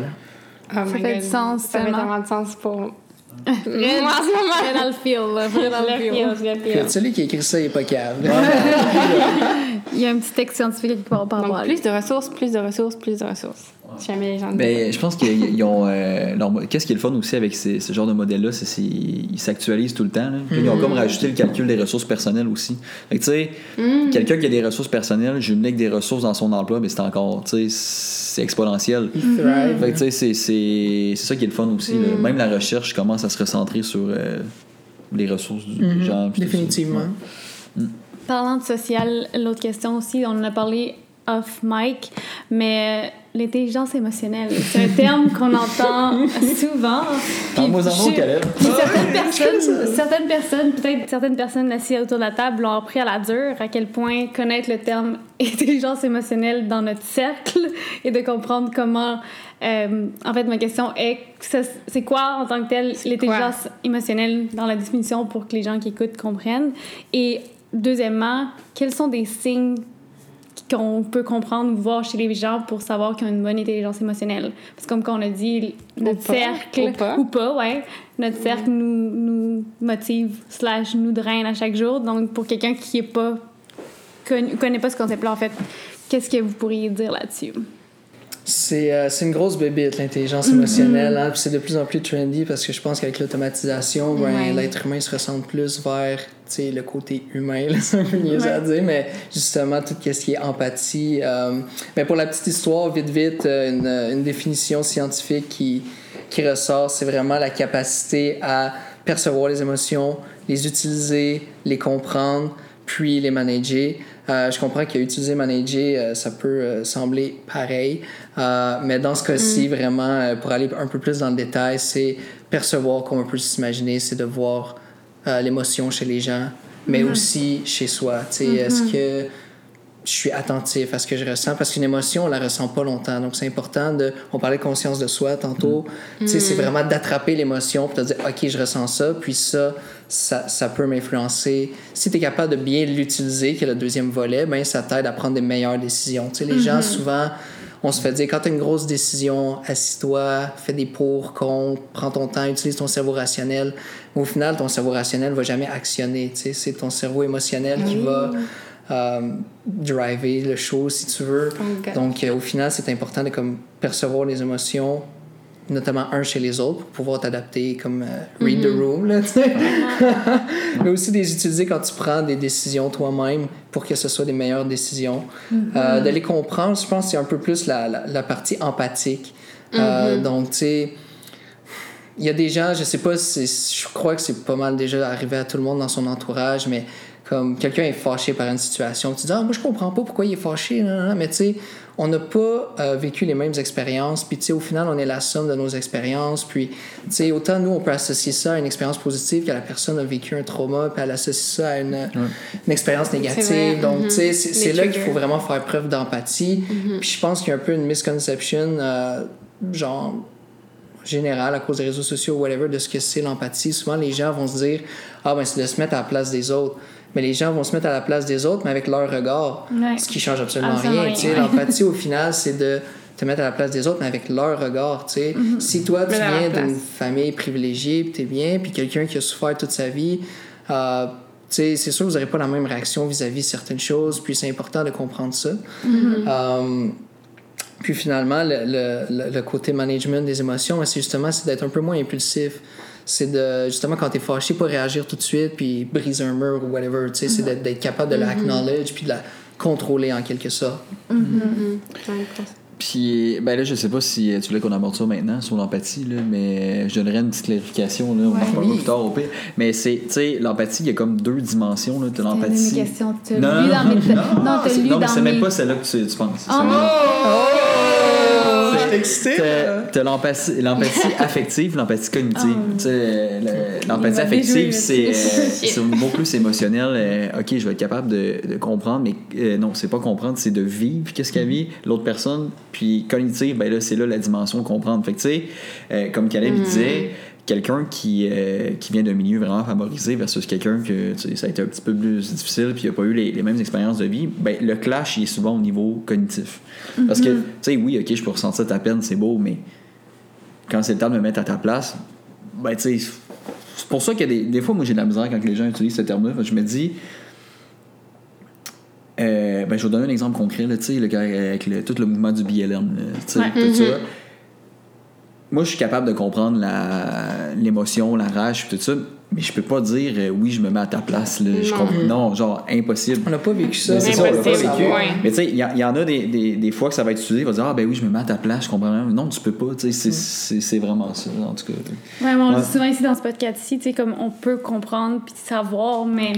Oh ça fait du sens. Ça fait vraiment de sens pour Vraiment, Vrai dans le feel, vrai dans le feel. Celui qui a écrit ça, il n'est pas calme. il y a un petit texte scientifique qui parle par rapport Plus de ressources, plus de ressources, plus de ressources. Jamais les gens ben, je pense qu'ils ont. Euh, Qu'est-ce qui est le fun aussi avec ces, ce genre de modèle-là, c'est qu'ils s'actualisent tout le temps. Ils ont comme mm. rajouté le calcul des ressources personnelles aussi. tu sais, mm. quelqu'un qui a des ressources personnelles, jumelé avec des ressources dans son emploi, mais c'est encore. Tu sais, c'est exponentiel. Fait tu sais, c'est ça qui est le fun aussi. Mm. Même la recherche commence à se recentrer sur euh, les ressources des mm-hmm. gens. Définitivement. Parlant de social, l'autre question aussi, on en a parlé off mic, mais l'intelligence émotionnelle, c'est un terme qu'on entend souvent. Parle-moi certaines personnes, certaines personnes, peut-être certaines personnes assises autour de la table l'ont appris à la dure à quel point connaître le terme intelligence émotionnelle dans notre cercle et de comprendre comment. Euh, en fait, ma question est c'est quoi en tant que tel l'intelligence émotionnelle dans la définition pour que les gens qui écoutent comprennent? Et deuxièmement, quels sont des signes qu'on peut comprendre ou voir chez les gens pour savoir qu'ils ont une bonne intelligence émotionnelle. Parce que comme on a dit, notre cercle, ou pas. ouais, notre cercle nous, nous motive slash nous draine à chaque jour. Donc, pour quelqu'un qui est pas connaît pas ce concept-là, en fait, qu'est-ce que vous pourriez dire là-dessus? C'est euh, une grosse bébite, l'intelligence mm-hmm. émotionnelle. Hein, c'est de plus en plus trendy parce que je pense qu'avec l'automatisation, ben, l'être humain se ressent plus vers le côté humain. C'est un peu niaiseux à dire, mais justement, tout ce qui est empathie. Euh, mais pour la petite histoire, vite, vite, euh, une, une définition scientifique qui, qui ressort, c'est vraiment la capacité à percevoir les émotions, les utiliser, les comprendre, puis les manager. Euh, je comprends qu'utiliser manager, euh, ça peut euh, sembler pareil, mais dans ce cas-ci, mm. vraiment, pour aller un peu plus dans le détail, c'est percevoir comme on peut s'imaginer, c'est de voir l'émotion chez les gens, mais mm-hmm. aussi chez soi. Est-ce mm-hmm. que je suis attentif à ce que je ressens parce qu'une émotion on la ressent pas longtemps donc c'est important de on parlait de conscience de soi tantôt mm. c'est mm. vraiment d'attraper l'émotion pour te dire ok je ressens ça puis ça ça, ça peut m'influencer si tu es capable de bien l'utiliser qui est le deuxième volet ben ça t'aide à prendre des meilleures décisions tu sais les gens mm-hmm. souvent on se fait dire quand tu as une grosse décision, assis-toi, fais des pour, contre, prends ton temps, utilise ton cerveau rationnel. Mais au final, ton cerveau rationnel va jamais actionner. C'est ton cerveau émotionnel qui va driver le show, si tu veux. Donc, euh, au final, c'est important de comme, percevoir les émotions, notamment un chez les autres, pour pouvoir t'adapter comme euh, read the mm-hmm. room. Là, Mais aussi de les utiliser quand tu prends des décisions toi-même pour que ce soit des meilleures décisions. Mm-hmm. de les comprendre, je pense c'est un peu plus la, la, partie empathique. Mm-hmm. donc, tu sais, il y a des gens, je sais pas, je crois que c'est pas mal déjà arrivé à tout le monde dans son entourage, mais comme quelqu'un est fâché par une situation, tu dis ah moi je comprends pas pourquoi il est fâché, mais tu sais on n'a pas euh, vécu les mêmes expériences, puis tu sais au final on est la somme de nos expériences, puis tu sais autant nous on peut associer ça à une expérience positive que la personne a vécu un trauma, puis elle associe ça à une, une expérience négative, donc tu sais mm-hmm. c'est là qu'il faut vraiment faire preuve d'empathie, mm-hmm. puis je pense qu'il y a un peu une misconception euh, genre générale à cause des réseaux sociaux ou whatever de ce que c'est l'empathie. Souvent les gens vont se dire ah ben c'est de se mettre à la place des autres mais les gens vont se mettre à la place des autres, mais avec leur regard, ce qui change absolument, rien. L'empathie, au final, c'est de te mettre à la place des autres, mais avec leur regard. Mm-hmm. Si toi, tu viens d'une famille privilégiée, puis tu es bien, puis quelqu'un qui a souffert toute sa vie, euh, c'est sûr que vous n'aurez pas la même réaction vis-à-vis de certaines choses, puis c'est important de comprendre ça. Mm-hmm. Euh, puis finalement, le, le, le, côté management des émotions, c'est justement d'être un peu moins impulsif c'est de justement quand t'es fâché pas réagir tout de suite puis briser un mur ou whatever tu sais c'est mm-hmm. d'être capable de l'acknowledge mm-hmm. puis de la contrôler en quelque sorte mm-hmm. Puis, ben là, je sais pas si tu voulais qu'on aborde ça maintenant, sur l'empathie, là, mais je donnerais une petite clarification, là, on va un peu plus tard au pire. Mais c'est, tu sais, l'empathie, il y a comme deux dimensions, là, de l'empathie. Non, non, non, non, non, mais c'est même pas celle-là que tu, tu penses. Oh, T'as l'empathie affective, l'empathie cognitive. Oh, l'empathie affective, c'est beaucoup plus émotionnel. Euh, OK, je vais être capable de, comprendre, mais euh, non, c'est pas comprendre, c'est de vivre qu'est-ce qu'elle vit l'autre personne. Puis cognitive, ben là, c'est là la dimension comprendre. Fait que, tu sais, euh, comme Caleb mm. disait, quelqu'un qui, qui vient d'un milieu vraiment favorisé versus quelqu'un que ça a été un petit peu plus difficile puis il n'a pas eu les, mêmes expériences de vie, ben, le clash il est souvent au niveau cognitif. Parce que, mhm. tu sais, oui, ok, je peux ressentir ta peine, c'est beau, mais quand c'est le temps de me mettre à ta place, ben, tu sais, c'est pour ça que des, des fois, moi, j'ai de la misère quand les gens utilisent ce terme-là. Je me dis, euh, ben, je vais vous donner un exemple concret, là, sais avec le, tout le mouvement du BLM, tout ça. Moi, je suis capable de comprendre l'émotion, la, rage, tout ça, mais je peux pas dire euh, oui, je me mets à ta place. Là. Je non. non, genre impossible. On n'a pas vécu ça. C'est ça, on l'a pas vécu. Mais tu sais, il y, en a des, des, des, fois que ça va être utilisé, il va dire Ah, ben oui, je me mets à ta place, je comprends rien. Non, tu peux pas. Tu sais, c'est vraiment ça, en tout cas. Ouais, on dit souvent ici dans ce podcast-ci, tu sais, comme on peut comprendre puis savoir, mais.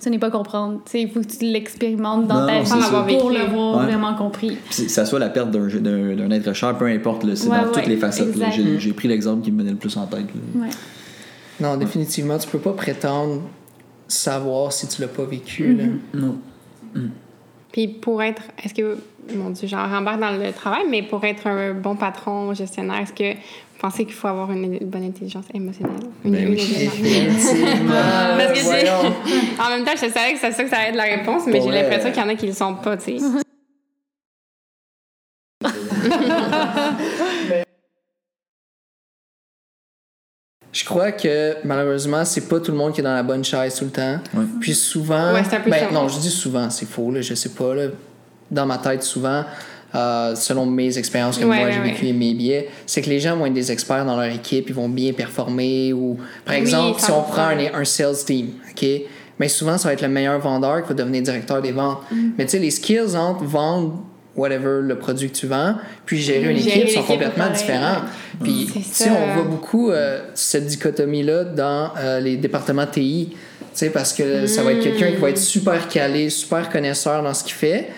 Ce n'est pas comprendre. Il faut que tu l'expérimentes dans ta vie pour l'avoir vraiment compris. ça soit la perte d'un être cher, peu importe, c'est dans toutes les facettes. J'ai pris l'exemple qui me venait le plus en tête. Non, définitivement, tu peux pas prétendre savoir si tu l'as pas vécu. là. Mm-hmm. Non. Mm. Puis pour être, est-ce que, mon Dieu, j'en rembarque dans le travail, mais pour être un bon patron, gestionnaire, est-ce que pensez qu'il faut avoir une bonne intelligence émotionnelle? Une, ben oui, Parce que en même temps, je savais que c'est ça que ça allait être la réponse, mais j'ai l'impression qu'il y en a qui le sont pas, tu sais. Je crois que malheureusement, c'est pas tout le monde qui est dans la bonne chaise tout le temps. Puis souvent. Ouais, un peu ben, non, je dis souvent, c'est faux, là, je sais pas. Là, dans ma tête, souvent, euh, selon mes expériences que moi j'ai vécu et mes biais, c'est que les gens vont être des experts dans leur équipe, ils vont bien performer. Ou, par exemple, si on prend un, un, sales team, OK? Mais souvent, ça va être le meilleur vendeur qui va devenir directeur des ventes. Mm. Mais tu sais, les skills entre vendre whatever le produit que tu vends, puis gérer une équipe sont complètement différents. Puis si on voit beaucoup euh, cette dichotomie-là dans euh, les départements TI, parce que ça va être quelqu'un qui va être super calé, super connaisseur dans ce qu'il fait.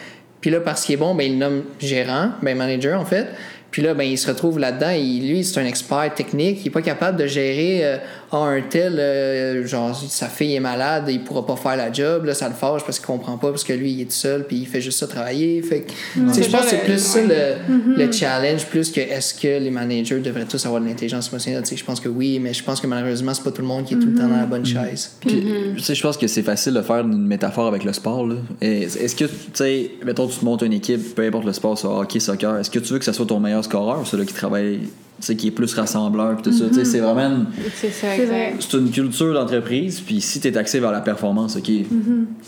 Puis là, parce qu'il est bon, ben, il nomme gérant, ben, manager en fait. Puis là, ben, il se retrouve là-dedans. Et lui, c'est un expert technique. Il n'est pas capable de gérer euh, ah, un tel, euh, genre, sa fille est malade, il pourra pas faire la job. Là, ça le fâche parce qu'il comprend pas, parce que lui, il est tout seul, puis il fait juste ça travailler. Fait je pense que c'est plus ça le, Mm-hmm. le challenge, plus que est-ce que les managers devraient tous avoir de l'intelligence émotionnelle. Je pense que oui, mais je pense que malheureusement, c'est pas tout le monde qui est tout le temps dans la bonne chaise. Puis, tu sais, je pense que c'est facile de faire une métaphore avec le sport. Est-ce que, tu sais, mettons, tu te montes une équipe, peu importe le sport, soit hockey, soccer, est-ce que tu veux que ça soit ton meilleur scoreur ou celui qui travaille, qui est plus rassembleur, puis tout ça? Tu sais, c'est vraiment une, C'est vrai. une culture d'entreprise, puis si tu es axé vers la performance, OK.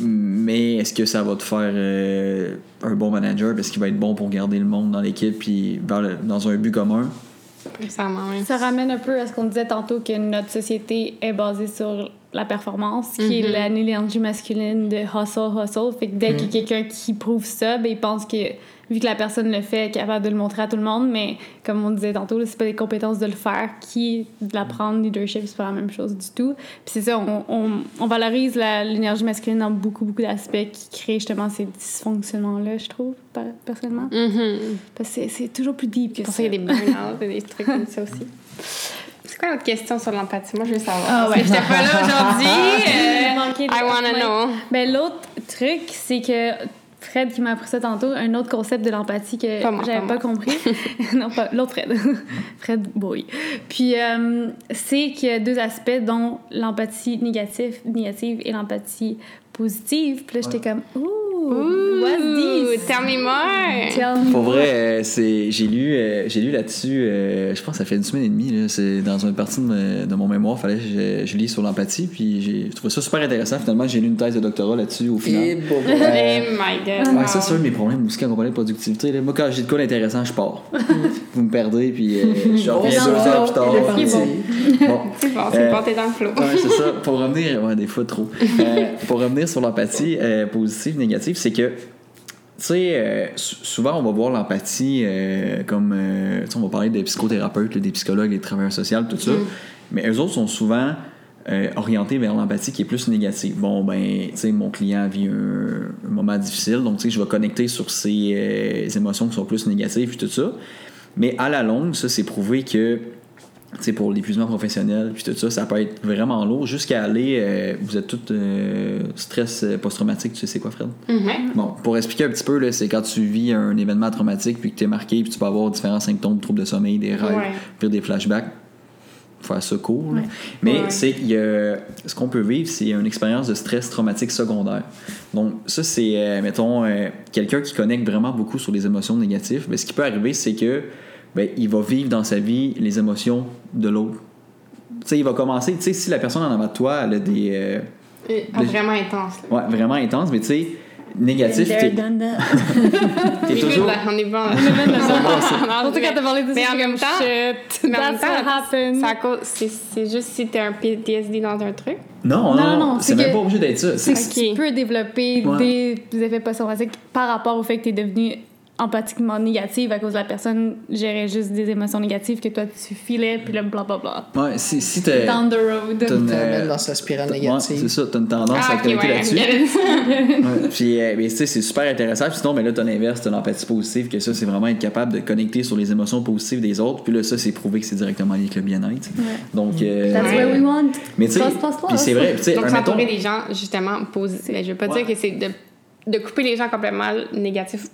Mais est-ce que ça va te faire euh, un bon manager parce qu'il va être bon pour garder le monde dans l'équipe, puis le- dans un but commun? Oui. Ça ramène un peu à ce qu'on disait tantôt que notre société est basée sur la performance, qui est la- l'énergie masculine de hustle, hustle. Fait que dès qu'il y a quelqu'un qui prouve ça, ben, il pense que vu que la personne le fait, capable de le montrer à tout le monde. Mais comme on disait tantôt, c'est pas des compétences de le faire qui de l'apprendre. Leadership, c'est pas la même chose du tout. Puis c'est ça, on, on, on valorise l'énergie masculine dans beaucoup, beaucoup d'aspects qui créent justement ces dysfonctionnements-là, je trouve, per- personnellement. Mhm. Parce que c'est- toujours plus deep que pour ça. qu'il y a des burn-out et des trucs comme ça aussi. C'est quoi l'autre question sur l'empathie? Moi, je veux savoir. Parce ouais. que j'étais pas là aujourd'hui. euh, I wanna know. Ben, l'autre truc, c'est que Fred qui m'a appris ça tantôt, un autre concept de l'empathie que j'avais pas compris. non, pas l'autre Fred. Fred Boy. Puis, euh, c'est qu'il y a deux aspects, dont l'empathie négative, négative et l'empathie positive. Puis là, j'étais comme, ouh, what's Ooh, this? tell me more. Tell me Pour vrai, euh, c'est, j'ai lu, euh, j'ai lu là-dessus, euh, je pense que ça fait une semaine et demie, là, c'est dans une partie de, me- de mon mémoire, fallait que je, je lis sur l'empathie, puis j'ai trouvé ça super intéressant. Finalement, j'ai lu une thèse de doctorat là-dessus au final. Et bon, Oh my god. Ouais, ça, c'est un de mes problèmes aussi quand on parlait de productivité. là. Moi, quand j'ai de quoi d'intéressant, je pars. Vous me perdez, puis euh, je reviens deux le heures plus tard. Il est parti. Bon. C'est bon, c'est Euh, bon, t'es dans le flow. Ouais, c'est ça. Pour revenir, ouais, des fois trop. Euh, pour revenir sur l'empathie euh, positive, négative, c'est que, tu sais, euh, sou- souvent on va voir l'empathie euh, comme, euh, tu sais, on va parler des psychothérapeutes, des psychologues, des travailleurs sociaux, tout ça. Mais eux autres sont souvent orientés vers l'empathie qui est plus négative. Bon, ben, tu sais, mon client vit un, un moment difficile, donc, tu sais, je vais connecter sur ses émotions qui sont plus négatives, puis tout ça. Mais à la longue, ça, c'est prouvé que pour l'épuisement professionnel, puis tout ça, ça peut être vraiment lourd jusqu'à aller. euh, vous êtes tous euh, stress euh, post-traumatique, tu sais, c'est quoi, Fred? Mhm. Bon, pour expliquer un petit peu, là, c'est quand tu vis un événement traumatique, puis que tu es marqué, puis tu peux avoir différents symptômes, troubles de sommeil, des rêves, Ouais. puis des flashbacks. Faire ça court. là. Mais Ouais. c'est qu'il y a- ce qu'on peut vivre, c'est une expérience de stress traumatique secondaire. Donc, ça, c'est, euh, mettons, quelqu'un qui connecte vraiment beaucoup sur les émotions négatives. Mais ce qui peut arriver, c'est que ben, il va vivre dans sa vie les émotions de l'autre. Tu sais, il va commencer, tu sais, si la personne en avant de toi, elle a des. euh, Et- Le- Vraiment intense. là. ouais, vraiment intenses, mais tu sais, négatif, t'es t'es On est toujours. bon, là, on est bon. là. Surtout quand t'as parlé de ça, Mais en même temps, mais en même c'est à cause- c'est c'est juste si t'as un PTSD dans un truc. Non, non, Non, non, non, c'est même que- pas obligé d'être ça. C'est que tu peux développer Ouais. des, effets post-traumatiques par rapport au fait que tu es devenu empathiquement négative à cause de la personne gérait juste des émotions négatives que toi tu filais puis là blablabla. Ouais, si, si t'es. Down the road. t'as une, euh, dans sa spirale Ouais, négative. c'est ça, t'as une tendance Ah, à ok, connecter ouais, là-dessus. Ouais, Puis, euh, mais, tu sais, c'est super intéressant. Puis sinon, mais là, t'as l'inverse, t'as l'empathie positive, que ça, c'est vraiment être capable de connecter sur les émotions positives des autres. Puis là, ça, c'est prouvé que c'est directement lié avec le bien-être. Donc, euh, That's Ouais. what we want. mais tu sais, puis c'est vrai, tu sais, Donc, s'entourer mettons- des gens, justement, positifs. Ben, je veux pas Ouais. dire que c'est de, de couper les gens complètement négatifs.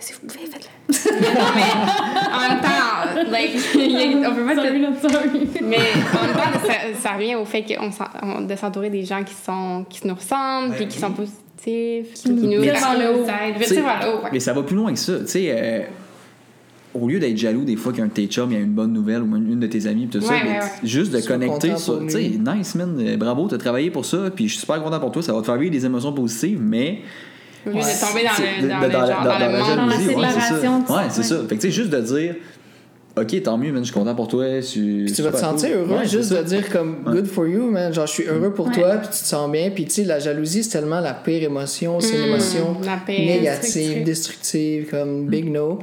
Ben, si vous pouvez, faites-le. Non, mais en même temps, like, a- on peut pas. Mais en même temps, ça, ça revient au fait qu'on on- de s'entourer des gens qui, sont, qui nous ressemblent, puis qui sont positifs, qui, nous nous vers le haut. aident. Tu sais, Vers le haut, ouais. Mais ça va plus loin que ça. Tu sais, euh, au lieu d'être jaloux des fois qu'un de tes chums il y a une bonne nouvelle ou une de tes amies, tout ça, Ouais, mais ouais, ouais. juste de connecter pour Tu sais, nice, man, euh, bravo, t'as travaillé pour ça, puis je suis super content pour toi, ça va te faire vivre des émotions positives, mais. Au lieu de tomber dans C'est- la- c'est séparation, Ouais, c'est ça. Fait que tu sais, juste de dire, ok, tant mieux, man, je suis content pour toi. Tu, Puis tu vas te sentir heureux juste de dire comme good for you, man. Genre, je suis heureux pour Ouais. toi, puis tu te sens bien. Puis tu sais, la jalousie, c'est tellement la pire émotion. C'est une Mm, émotion négative, destructive, comme big no.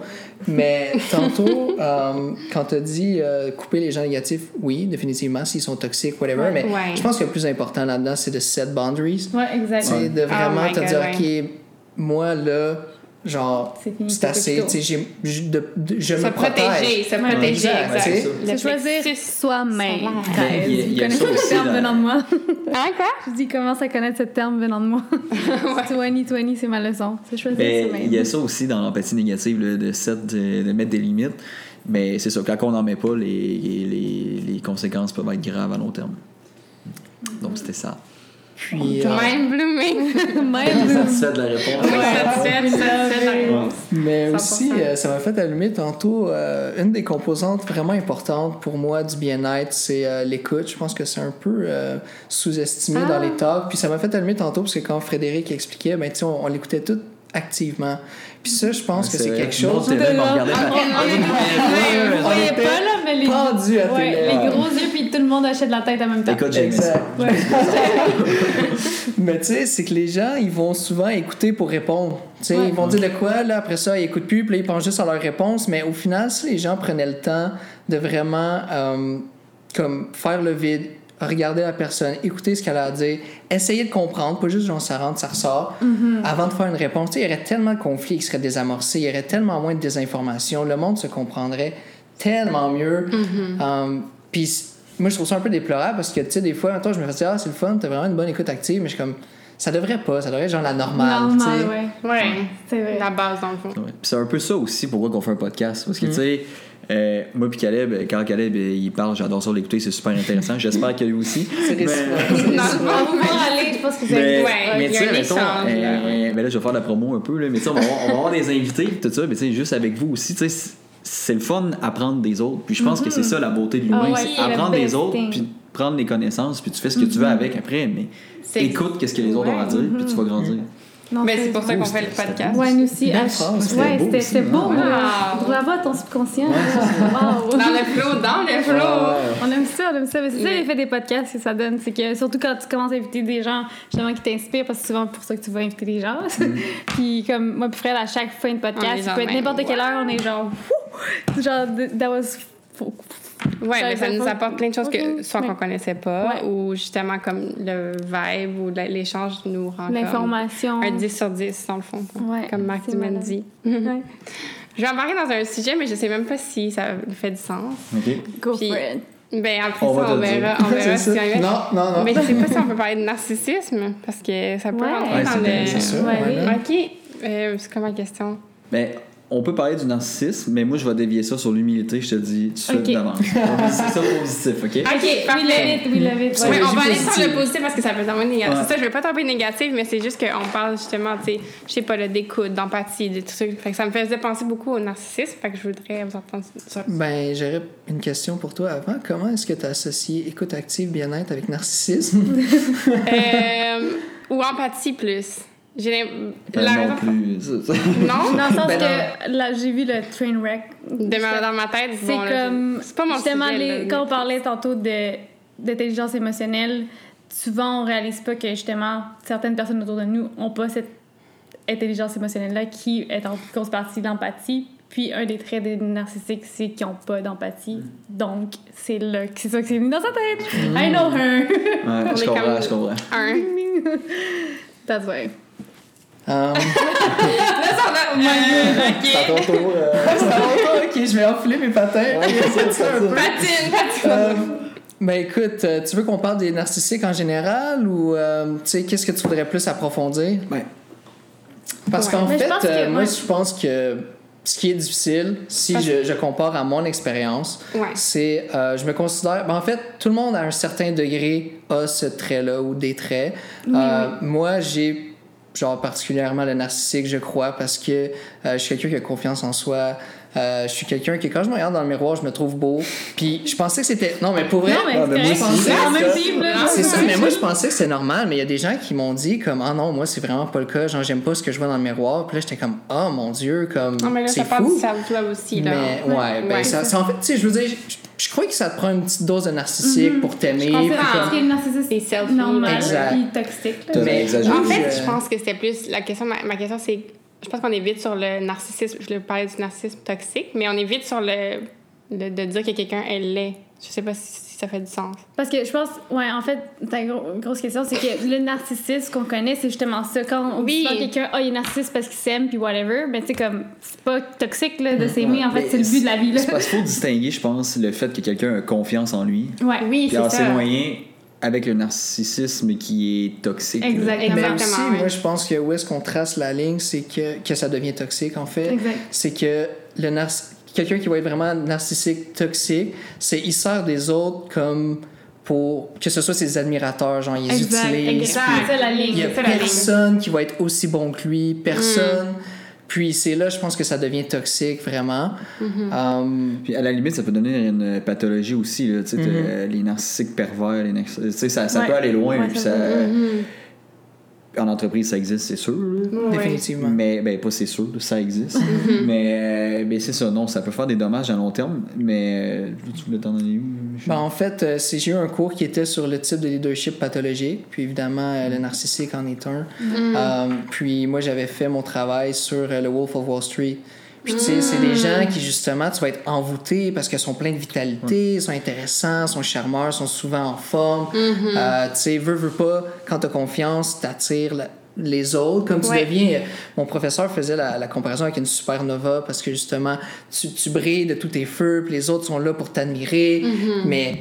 Mais tantôt, euh, quand tu as dit euh, couper les gens négatifs, oui, définitivement, s'ils sont toxiques, whatever. Mais Ouais. je pense que le plus important là-dedans, c'est de set boundaries. Ouais, exact. Tu sais, de vraiment Oh te God, dire, ouais. OK, moi, là, genre, C'est fini, c'est c'est assez, plutôt. tu sais, j'ai- je, de- de- je Se me protéger, protège. se protéger, exact, exact. choisir soi-même. y Vous connaissez ce terme venant de moi? Hein, quoi? Je dis, commence à connaître ce terme venant de moi? 2020, c'est ma leçon. C'est choisir Mais soi-même. il y a ça aussi dans l'empathie négative, là, de, set, de, de mettre des limites. Mais c'est ça, quand on n'en met pas, les, les, les conséquences peuvent être graves à long terme. Donc c'était ça. Puis, euh, Mind blooming. Même Satisfait de la réponse. Satisfait, satisfait de la réponse. Mais 100%. aussi, euh, ça m'a fait allumer tantôt euh, une des composantes vraiment importantes pour moi du bien-être, c'est euh, l'écoute. Je pense que c'est un peu euh, sous-estimé Ah. dans les talks. Puis ça m'a fait allumer tantôt parce que quand Frédéric expliquait, ben, on, on l'écoutait tout activement. Puis ça, je pense que c'est quelque chose. On Ah, pas, là, mais les, pendu à ouais, télé. les gros yeux, puis tout le monde achète la tête en même temps. Écoute, j'ai aimé ça. Exact. Mais tu sais, c'est que les gens, ils vont souvent écouter pour répondre. Tu sais, Ouais. ils vont dire de quoi, là, après ça, ils écoutent plus, puis là, ils pensent juste à leur réponse. Mais au final, si les gens prenaient le temps de vraiment euh, comme faire le vide, regarder la personne, écouter ce qu'elle a à dire, essayer de comprendre, pas juste genre ça rentre, ça ressort, avant de faire une réponse. Tu sais, il y aurait tellement de conflits qui seraient désamorcés, il y aurait tellement moins de désinformation, le monde se comprendrait tellement mieux. Um, Puis moi, je trouve ça un peu déplorable parce que, tu sais, des fois, maintenant, je me fais dire, ah, c'est le fun, t'as vraiment une bonne écoute active, mais je suis comme, ça devrait pas, ça devrait être genre la normale. Normal, ouais. Ouais. C'est vrai. La base, dans le fond. Ouais. C'est un peu ça aussi pourquoi on fait un podcast. Parce que, Mm. tu sais, euh, moi puis Caleb, quand Caleb euh, il parle, j'adore ça l'écouter, c'est super intéressant. J'espère que lui aussi. C'est Mais- réciproque. c'est Dans le réciproque. fond, On va aller, je pense que c'est Mais, Ouais, mais il y tu a sais, un mettons, euh, ben là, je vais faire la promo un peu, là, mais tu sais, on on va avoir des invités, tout ça, mais tu sais, juste avec vous aussi, tu sais, c'est- le fun apprendre des autres. Puis je pense que c'est ça la beauté de l'humain, Ah ouais, c'est apprendre des autres, thing. puis prendre les connaissances, puis tu fais ce que tu veux avec après, mais écoute qu'est-ce que les autres ont à dire, puis tu vas grandir. Non, Mais c'est- pour ça qu'on fait le podcast. Ouais, nous aussi. Belle ouais, beau c'était c'était beau. hein. là. Wow. Bravo à ton subconscient. Wow. Dans le flow, dans le flow. On aime ça, on aime ça. Mais c'est ça l'effet des podcasts que ça donne. C'est que surtout quand tu commences à inviter des gens justement qui t'inspirent, parce que c'est souvent pour ça que tu vas inviter des gens. puis comme moi puis Fred, à chaque fin de podcast, ça peut être n'importe quelle wow. heure, on est genre! genre that was fou- Ouais, mais ça nous apporte plein de choses que Mhm. soit qu'on connaissait pas Ouais. ou justement comme le vibe ou l'échange nous rend comme l'information. un 10 sur 10 dans le fond. Ouais, comme Marc malade. dit. Ouais. Je vais embarquer dans un sujet, mais je sais même pas si ça fait du sens. OK? Go Puis- for it. Ben après On ça, on verra, on verra si on y. Non, non, non. Mais je sais pas si on peut parler de narcissisme parce que ça peut Ouais. rentrer dans le. c'est sûr. Ok, euh, c'est quoi ma question? Ben, on peut parler du narcissisme, mais moi, je vais dévier ça sur l'humilité, je te dis tout de suite Ok. d'avance. C'est ça positif, OK? Ok, We parfait. love it, we love it. Ouais, Ouais, on va aller sur le positif parce que ça peut tomber négatif. Ouais. C'est ça, je vais pas tomber négatif, mais c'est juste qu'on parle justement, tu sais, je sais pas, d'écoute, d'empathie, des trucs. Fait que ça me faisait penser beaucoup au narcissisme, fait que je voudrais vous entendre sur Ben, j'aurais une question pour toi avant. Comment est-ce que tu as associé écoute active, bien-être avec narcissisme? Euh, ou empathie plus. Ben, la non raison- plus. Non? Dans le sens Ben que là, j'ai vu le train wreck. De ma- dans ma tête, C'est bon, comme. C'est pas mon Justement, sujet, les- là, quand on parlait tantôt de, d'intelligence émotionnelle, souvent on réalise pas que justement certaines personnes autour de nous ont pas cette intelligence émotionnelle-là qui est en grosse partie l'empathie. Puis un des traits des narcissiques, c'est qu'ils n'ont pas d'empathie. Donc, c'est là, c'est ça que c'est venu dans sa tête. I know her. Ouais, je comprends, je comprends. Un. That's why. Um, Ok. c'est à ton tour. euh, c'est à ton tour, ok, je vais enfiler mes patins. C'est un peu. Patine, patine. Euh, ben écoute, euh, tu veux qu'on parle des narcissiques en général ou euh, tu sais qu'est-ce que tu voudrais plus approfondir? Ben, Parce Ouais. qu'en Mais je fait, que- moi ouais. je pense que ce qui est difficile, si Parce- je, je compare à mon expérience, Ouais. c'est euh, je me considère. ben, en fait, tout le monde à un certain degré a ce trait-là ou des traits. Euh, Moi, j'ai genre particulièrement le narcissique, je crois, parce que euh, je suis quelqu'un qui a confiance en soi. Euh, je suis quelqu'un qui, quand je me regarde dans le miroir, je me trouve beau. Puis je pensais que c'était. Non, mais pour vrai. Non, mais c'est. C'est C'est c'est ça, mais moi je pensais que c'était normal, mais il y a des gens qui m'ont dit comme ah non, moi c'est vraiment pas le cas, genre j'aime pas ce que je vois dans le miroir. Puis là j'étais comme ah mon dieu, comme Non, mais là, c'est ça parle fou. du self-love aussi, là. Mais ouais, ben Ouais, ça, ça, en fait, tu sais, je veux dire, je, crois que ça te prend une petite dose de narcissique pour t'aimer. Je qui est le narcissisme C'est selfie. normal Exact. puis toxique. Mais-. En fait, je- pense que c'était plus. La question, ma, ma question, c'est. Je pense qu'on est vite sur le narcissisme. Je le parlais du narcissisme toxique, mais on est vite sur le. le- de dire que quelqu'un, elle l'est Je sais pas si ça fait du sens. Parce que je pense, ouais, en fait, ta grosse question, c'est que le narcissisme qu'on connaît, c'est justement ça. Quand on Oui. dit quelqu'un, oh, il est narcissiste parce qu'il s'aime, puis whatever, ben, tu sais, comme, c'est pas toxique, là, de s'aimer. En fait, Mais c'est le but de la vie, là. C'est parce qu'il faut distinguer, je pense, le fait que quelqu'un a confiance en lui. Ouais. Oui, c'est avoir ses ça. moyens avec le narcissisme qui est toxique. Exactement. Mais aussi, moi, je pense que où est-ce qu'on trace la ligne, c'est que, que ça devient toxique, en fait. Exact. C'est que le narciss- quelqu'un qui va être vraiment narcissique, toxique, c'est il sert des autres comme pour que ce soit ses admirateurs, genre, ils les Exact, utilisent. exact. C'est ça, la ligne. Il y a ligne. personne qui va être aussi bon que lui, personne. Puis c'est là, je pense que ça devient toxique, vraiment. Um, Puis à la limite, ça peut donner une pathologie aussi. Là, tu sais, Mhm. t'as les narcissiques pervers, les narcissiques- tu sais, ça, ça Ouais. peut aller loin. Ouais, puis ça ça-. En entreprise, ça existe, c'est sûr. définitivement. Mais ben, pas c'est sûr, ça existe. Mhm. mais euh, mais c'est ça, non, ça peut faire des dommages à long terme. Mais euh, tu voulais t'en donner où? Ben, en fait, euh, c'est- j'ai eu un cours qui était sur le type de leadership pathologique, puis évidemment, euh, le narcissique en est un. Euh, puis moi, j'avais fait mon travail sur euh, le Wolf of Wall Street. Puis tu sais, c'est des gens qui, justement, tu vas être envoûté parce qu'ils sont pleins de vitalité, ils sont intéressants, sont charmeurs, sont souvent en forme. Euh, tu sais, veux, veux pas, quand t'as confiance, t'attires la- les autres. Comme tu Ouais. deviens... Mon professeur faisait la, la comparaison avec une supernova parce que, justement, tu, tu brilles de tous tes feux, puis les autres sont là pour t'admirer. Mais, tu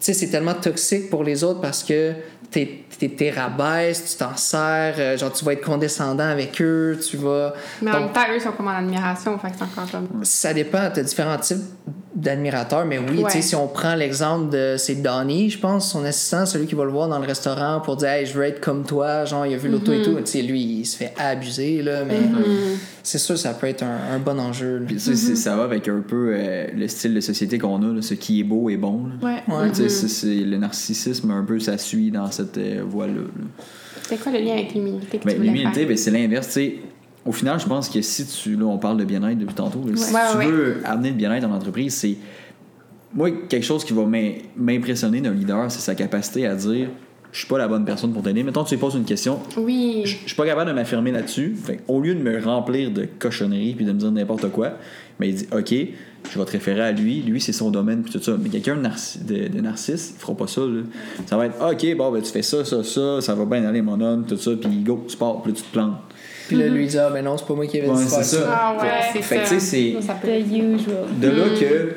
sais, c'est tellement toxique pour les autres parce que t'es t'es- t'es rabaisse, tu t'en sers, euh, genre tu vas être condescendant avec eux, tu vas... Mais en Donc, même temps, eux sont comme en admiration, fait que c'est encore comme. ça dépend, tu as différents types d'admirateurs, mais oui, Ouais. tu sais, si on prend l'exemple de c'est Donnie, je pense, son assistant, celui qui va le voir dans le restaurant pour dire Hey, je veux être comme toi, genre il a vu l'auto et tout, tu sais, lui, il se fait abuser, là, mais c'est sûr, ça peut être un, un bon enjeu. Puis ça, c'est- ça va avec un peu euh, le style de société qu'on a, là, ce qui est beau est bon. là. Ouais. Ouais. Tu sais, c'est- le narcissisme, un peu, ça suit dans cette euh, voie-là. là. C'est quoi le lien avec l'humilité que Ben, tu l'humilité, faire? ben, c'est l'inverse. Au final, je pense que si tu. Là, on parle de bien-être depuis tantôt. là, si Ouais, tu ouais, veux amener le bien-être dans l'entreprise, c'est. Moi, quelque chose qui va m'im- m'impressionner d'un leader, c'est sa capacité à dire Je suis pas la bonne personne pour t'aider. Mettons, tu lui poses une question, Oui. je suis pas capable de m'affirmer là-dessus. Au lieu de me remplir de cochonneries puis de me dire n'importe quoi, mais il dit OK, je vais te référer à lui. Lui, c'est son domaine puis tout ça. Mais quelqu'un de, narci- de, de narcisse, il fera pas ça. là. Ça va être OK, bon, ben, tu fais ça, ça, ça, ça va bien aller, mon homme, tout ça, puis go, tu pars, puis tu te plantes. Puis là, lui, il dit Ah, ben non, c'est pas moi qui avais Ouais, dit faire c'est ça. ça. Ah ouais, c'est Fait que, ça. tu sais, c'est- Ça, ça usual. De là que,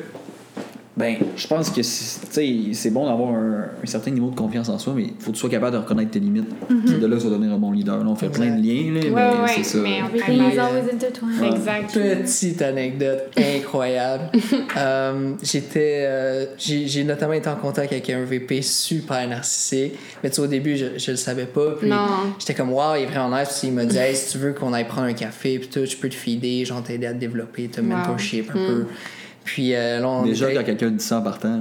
ben, je pense que c'est- bon d'avoir un, un certain niveau de confiance en soi, mais il faut que tu sois capable de reconnaître tes limites. C'est de là que tu vas devenir un bon leader. Là, on fait plein de liens, là, Ouais, mais ouais, c'est ça. mais on peut Everything is pas- always intertwined. Exact. Petite anecdote incroyable. Euh, j'étais, euh, j'ai, notamment été en contact avec un VP super narcissique. Mais tu sais, au début, je, je le savais pas. Puis Non. j'étais comme, waouh, il est vraiment nice. Puis il m'a dit, hey, si tu veux qu'on aille prendre un café, puis tout, je peux te feeder, genre t'aider à te développer, te Wow. mentorship un peu. Puis euh, là, on Déjà, était- quand quelqu'un dit ça en partant, là,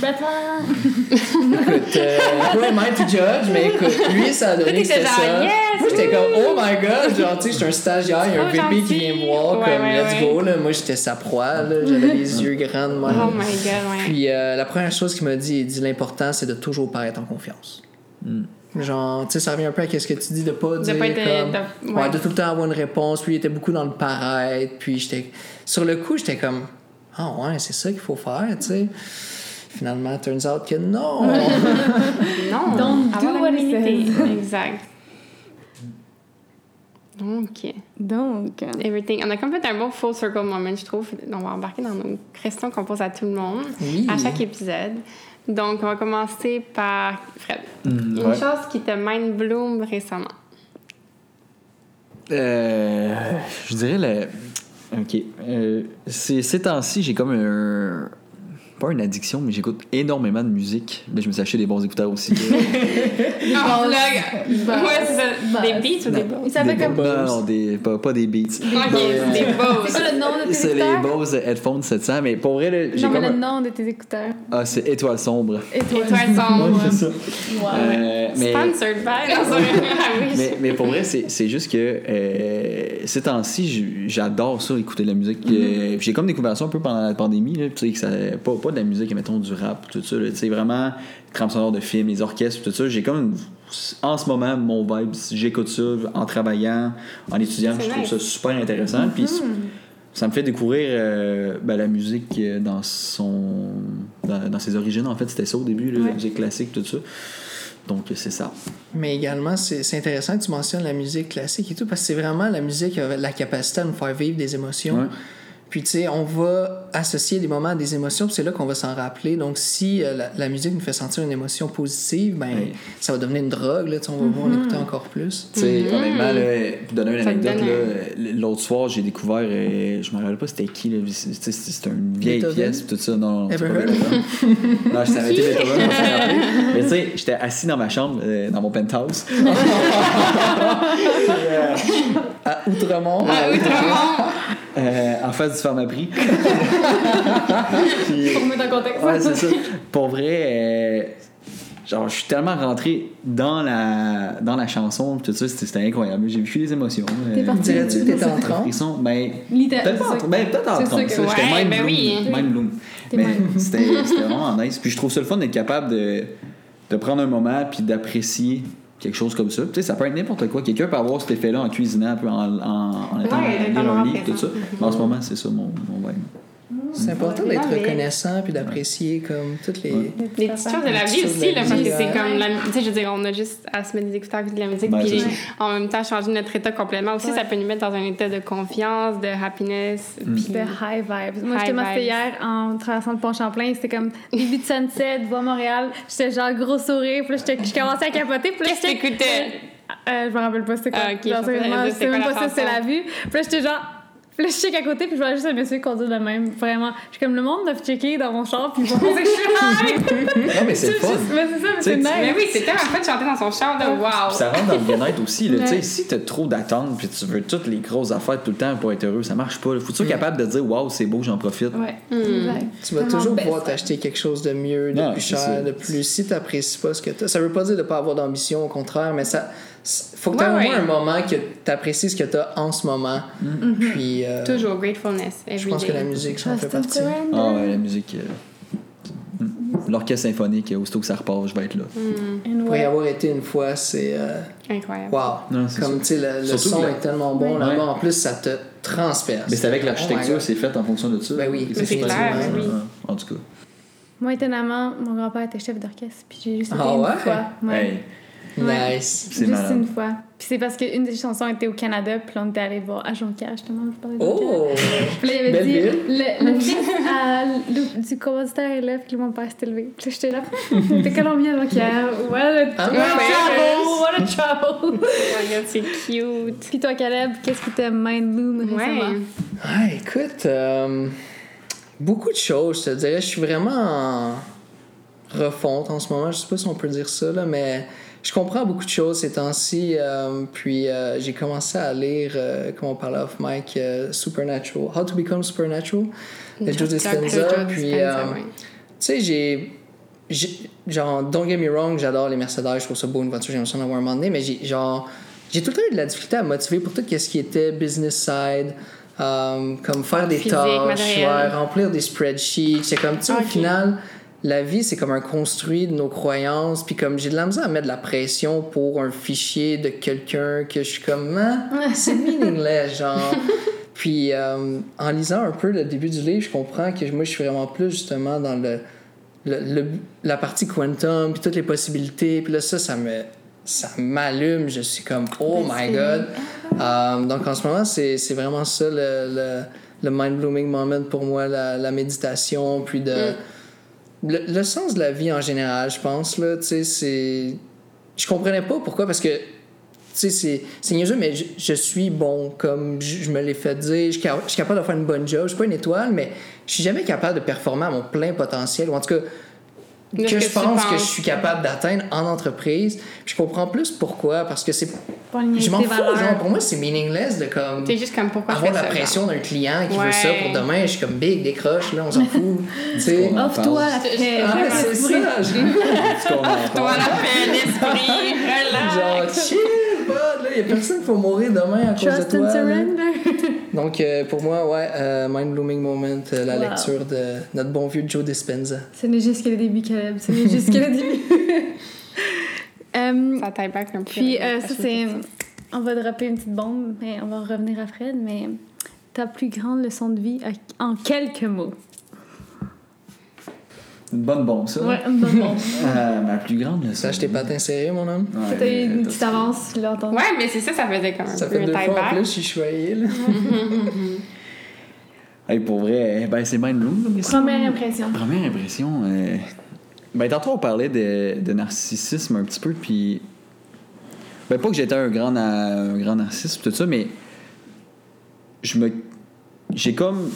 Batman! Écoute, euh, who am I to judge? Mais écoute, lui, ça a donné que c'était ça. yes, Moi, j'étais comme, oh my god, genre, tu sais, j'étais un stagiaire, il y a un VP qui vient me voir, Ouais, comme, ouais, let's ouais. go, là. Moi, j'étais sa proie, là. J'avais les yeux grands de même. Oh my god, ouais. Puis euh, la première chose qu'il m'a dit, il dit l'important, c'est de toujours paraître en confiance. Genre, tu sais, ça revient un peu à ce que tu dis de pas dire pas être, comme... de- ouais. ouais. de tout le temps avoir une réponse. Puis il était beaucoup dans le paraître. Puis j'étais... Sur le coup, j'étais comme... Ah ouais, c'est ça qu'il faut faire, tu sais. Finalement, turns out que non! Non. Don't do what. Exact. Donc, Donc, everything. On a comme fait un beau full circle moment, je trouve. On va embarquer dans nos questions qu'on pose à tout le monde Oui. à chaque épisode. Donc, on va commencer par Fred. Une ouais. chose qui te mind bloom récemment. Euh, je dirais le. Ok. Euh, ces temps-ci, j'ai comme un. Pas une addiction, mais j'écoute énormément de musique. Là, je me suis acheté des bons écouteurs aussi. Ah, ouais, c'est ça. Des beats ou des buzz? s'appelle Des comme. bons- non, des, pas, pas des beats. Ok, c'est des buzz. C'est quoi le nom de tes C'est les écouteurs? Bose Headphones 700, mais pour vrai, j'ai Non, mais comme. le un- nom de tes écouteurs. Ah, c'est Étoile sombre. Étoile. Sombre. Ouais, c'est ça. Wow. Euh, mais, Sponsored by. Ah mais, mais pour vrai, c'est c'est juste que euh, ces temps-ci, j- j'adore ça, écouter de la musique. Mm-hmm. Euh, J'ai comme découvert ça un peu pendant la pandémie. Là, tu sais, que ça, pas, pas de la musique, mettons du rap, tout ça. Tu sais, vraiment, les trames sonores de films, les orchestres, tout ça. J'ai comme une- en ce moment mon vibe. J'écoute ça en travaillant, en étudiant. Je trouve nice. ça super intéressant. Puis ça me fait découvrir euh, ben, la musique euh, dans son dans, dans ses origines. En fait, c'était ça au début, là, la musique classique, tout ça. Donc, c'est ça. Mais également, c'est c'est intéressant que tu mentionnes la musique classique et tout, parce que c'est vraiment la musique qui a la capacité à nous faire vivre des émotions. Ouais. Puis, tu sais, on va associer des moments à des émotions, puis c'est là qu'on va s'en rappeler. Donc, si euh, la, la musique nous fait sentir une émotion positive, ben, ça va devenir une drogue, là, tu sais, on va vouloir l'écouter encore plus. Tu sais, honnêtement, là, pour donner une anecdote, l'autre soir, j'ai découvert, euh, je me rappelle pas c'était qui, là, c'est- tu sais, c'était une vieille pièce, tout ça. Non, non, pas non, je savais Beethoven. Mais tu sais, j'étais assis dans ma chambre, euh, dans mon penthouse. À Outremont, Ah, Outremont! Euh, en face du pharmaprix. Puis, Pour mettre en contexte. ouais, c'est ça. Pour vrai, euh, genre, je suis tellement rentré dans la, dans la chanson, tout ça, c'était c'était incroyable. J'ai vécu des émotions. T'es euh, parti. Dirais-tu que t'étais en des transe? Ben, Littéralement. Peut-être en, ben, peut-être en ça. J'étais Ouais, mind ben bloom. oui. Mind bloom. T'es Mais c'était vraiment nice. Puis je trouve ça le fun d'être capable de, de prendre un moment puis d'apprécier quelque chose comme ça. Tu sais, ça peut être n'importe quoi. Quelqu'un peut avoir cet effet-là en cuisinant, puis en, en, en étant Ouais, dans le un livre, tout ça. Mais en ce moment, c'est ça mon, mon vibe. C'est important d'être Ouais. reconnaissant puis d'apprécier comme toutes les. Les petites choses de la vie aussi, là, parce que c'est ouais. comme. la- Tu sais, je veux dire, on a juste à se mettre des écouteurs avec de la musique, Ben, puis en même temps changer notre état complètement. Aussi, ça peut nous mettre dans un état de confiance, de happiness. Mm. Puis De high vibes. Moi, massée vibes. hier en traversant le pont Champlain. C'était comme début de sunset, voix Montréal. J'étais genre gros sourire. Puis là, j'étais- je commençais à capoter. Puis là, Qu'est-ce que j'étais- t'écoutais? Euh, je me rappelle pas c'était quoi. Ah, ok, Genre, je pensais que sérieusement, t'allais dire c'était c'est pas la ça, c'est la vue. Puis là, j'étais genre. Puis là, je check à côté, puis je vois juste un monsieur conduire de même. Vraiment. Je suis comme le monde doit checker dans mon char, puis ils vont penser que je suis high. Non, mais c'est fun. Mais c'est ça, mais c'est nice. Mais oui, c'est tellement fun de chanter dans son char, de Puis wow! ça rentre dans le bien-être aussi. Là. Ouais. Tu sais, Si t'as trop d'attentes puis tu veux toutes les grosses affaires tout le temps pour être heureux, ça marche pas. là. Faut que tu sois capable de dire Waouh, c'est beau, j'en profite. Ouais. Exact. Tu vas toujours pouvoir t'acheter quelque chose de mieux, de Non, plus ça. cher, de plus. Si tu n'apprécies pas ce que tu as. Ça veut pas dire de ne pas avoir d'ambition, au contraire, mais ça. Faut que tu aies Ouais, au moins ouais. un moment que tu apprécies ce que tu as en ce moment. Puis. euh, Toujours gratefulness. je pense que la musique, ça en fait partie. Ah ouais, la musique. euh, mm. L'orchestre symphonique, aussitôt que ça repart, je vais être là. And Pour y avoir été une fois, c'est. euh, Incroyable. Wow! Non, c'est Comme tu sais, le, son est tellement bon là-bas. Ouais. En plus, ça te transperce. Mais c'est avec Oh l'architecture, c'est fait en fonction de ça. Ben oui, c'est super clair, oui. En tout cas. Moi, étonnamment, mon grand-père était chef d'orchestre, puis j'ai juste été Ah une ouais? fois. Ouais. Hey, Ouais. Nice. c'est Juste malade. une fois. Puis c'est parce qu'une des chansons était au Canada, puis là, on était allé voir à Jonquière, justement, je parlais de. Oh! Puis là, il avait Belle dit, ville. le, le fils à l- du compositeur est là, puis là, mon père s'est élevé. Puis là, j'étais là, t'es Colombien, Jonquière. What a, Ah, what a travel, what a. Oh my god, c'est cute. Puis toi, Caleb, qu'est-ce qui t'a mind bloom récemment? Ouais. Ah, écoute, euh, beaucoup de choses, je te dirais. Je suis vraiment en refonte en ce moment. Je sais pas si on peut dire ça, là, mais je comprends beaucoup de choses ces temps-ci. euh, puis euh, j'ai commencé à lire, euh, comme on parlait off mic, euh, Supernatural. How to Become Supernatural de Joe Dispenza. Puis, euh, tu sais, j'ai. Genre, don't get me wrong, j'adore les Mercedes, je trouve ça beau une voiture, j'ai l'impression d'avoir un moment donné, mais j'ai genre. J'ai tout le temps eu de la difficulté à me motiver pour tout ce qui était business side, euh, comme faire des Physique, tâches, ouais, remplir des spreadsheets. C'est comme, tu sais, Ok. au final, la vie, c'est comme un construit de nos croyances. Puis comme j'ai de la misère à mettre de la pression pour un fichier de quelqu'un que je suis comme, Ah, c'est meaningless, genre. Puis euh, en lisant un peu le début du livre, je comprends que moi, je suis vraiment plus justement dans le, le, le- la partie quantum, puis toutes les possibilités. Puis là, ça, ça me ça m'allume. Je suis comme, oh my god. Euh, donc en ce moment, c'est c'est vraiment ça le, le, le mind-blooming moment pour moi, la, la méditation, puis de. Le, sens de la vie en général, je pense, là, tu sais, c'est. Je comprenais pas pourquoi, parce que tu sais, c'est c'est niaiseux, mais je, suis bon, comme je, me l'ai fait dire. Je je suis capable de faire une bonne job. Je suis pas une étoile, mais je suis jamais capable de performer à mon plein potentiel. Ou en tout cas, Que je pense que je suis capable d'atteindre en entreprise. Puis je comprends plus pourquoi, parce que c'est. Je m'en fous, genre, pour moi, c'est meaningless de comme. T'es juste comme pourquoi Avoir la ça, pression d'un client qui veut ça pour demain, je suis comme big, décroche, là, on s'en fout. tu sais? Offre-toi la paix. Ah, c'est ça! je- qu'on en Toi, parle. la paix, l'esprit, Genre, relax. chill, bud, là, y a personne qui va mourir demain à cause de and toi. surrender. Donc, euh, pour moi, ouais, euh, Mind Blooming Moment, euh, la Wow. lecture de notre bon vieux Joe Dispenza. Ce n'est juste que le début, Caleb. Ce n'est juste que le début. Euh, Ça taille back un peu. Puis euh, ça, c'est. On va dropper une petite bombe, mais on va revenir à Fred. Mais ta plus grande leçon de vie en quelques mots? Une bonne bombe, ça. Ouais, une bonne bombe. Euh, ma plus grande leçon. Ça, je t'ai pas inséré, mon homme? Ouais, T'as eu une petite avance, là, entendu. Ouais, mais c'est ça, ça faisait quand même Ça un peu fait un deux fois en back. plus, je suis choyé, là. Hey, pour vrai, ben, c'est mind comme question. Première impression. Première impression. euh, Ben, tantôt, on parlait de, de narcissisme un petit peu, puis. Ben, pas que j'étais un grand, un grand narcissiste, tout ça, mais. Je me. J'ai comme.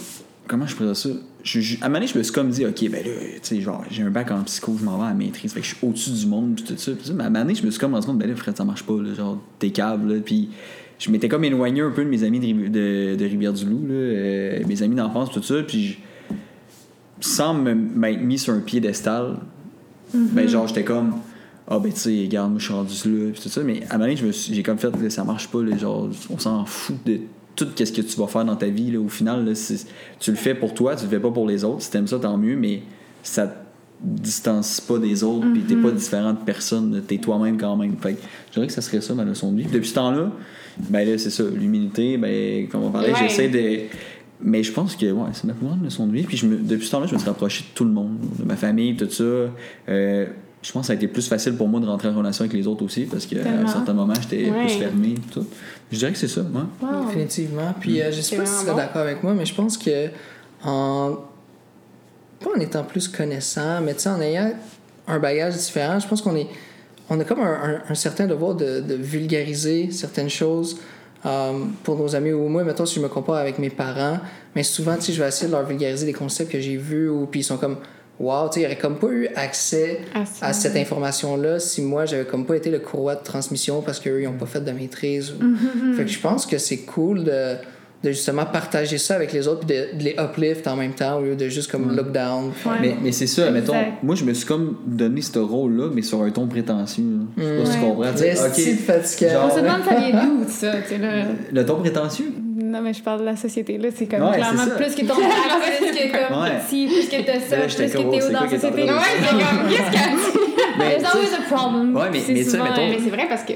Comment je dire ça? Je, je- à un moment donné, je me suis comme dit, OK, ben là, tu sais, genre, j'ai un bac en psycho, je m'en vais à la maîtrise, fait que je suis au-dessus du monde, puis tout ça. Puis à un moment donné, je me suis comme rendu compte, ben là, Fred, ça marche pas, là, genre, t'es câble, là, puis je m'étais comme éloigné un peu de mes amis de, de, de Rivière-du-Loup, là, euh, mes amis d'enfance, tout ça, puis je- sans me- m'être mis sur un piédestal, ben genre, j'étais comme, ah ben tu sais, regarde, moi je suis rendu là, puis tout ça, mais à un moment donné, je me suis- j'ai comme fait, là, ça marche pas, là, genre, on s'en fout de tout ce que tu vas faire dans ta vie, là, au final, là, tu le fais pour toi, tu le fais pas pour les autres, si t'aimes ça, tant mieux, mais ça te distancie pas des autres, puis t'es pas différent de personne, t'es toi-même quand même. Fait que je dirais que ça serait ça ma leçon de vie. Puis depuis ce temps-là, ben là, c'est ça, l'humilité, ben, comme on parlait, Ouais. j'essaie de. Mais je pense que ouais, c'est ma plus grande leçon de vie. Puis je me- depuis ce temps-là, je me suis rapproché de tout le monde, de ma famille, tout ça. Euh, je pense que ça a été plus facile pour moi de rentrer en relation avec les autres aussi parce qu'à un certain moment, j'étais Ouais. plus fermé. Tout. Je dirais que c'est ça, moi. Wow. Définitivement. Puis euh, je sais pas si tu bon. d'accord avec moi, mais je pense que en. Pas en étant plus connaissant, mais tu sais, en ayant un bagage différent, je pense qu'on est. On a comme un, un- un certain devoir de, de vulgariser certaines choses euh, pour nos amis ou moi, mettons, si je me compare avec mes parents, mais souvent, tu sais, je vais essayer de leur vulgariser des concepts que j'ai vus ou puis ils sont comme. Wow, tu sais, ils n'auraient comme pas eu accès Ah, à cette information-là si moi, j'avais comme pas été le courroie de transmission parce qu'eux, ils n'ont pas fait de maîtrise. ou- Fait que je pense que c'est cool de, de justement partager ça avec les autres puis de, de les uplift en même temps au lieu de juste comme look down. Ouais. Mais, mais c'est ça, mettons, moi je me suis comme donné ce rôle-là, mais sur un ton prétentieux. Je sais pas si tu comprends. C'est On se demande ça vient d'où, ça, tu sais, là. Le ton prétentieux? Non, mais je parle de la société, là. C'est comme Ouais, clairement plus que ton plus que comme Ouais. ci, plus que t'as ça, Là, plus que oh, t'es haut dans quoi la société. Ouais, c'est comme, qu'est-ce? Mais, There's always a problem. Ouais, mais- C'est mais ça, souvent, mettons- Mais c'est vrai parce que.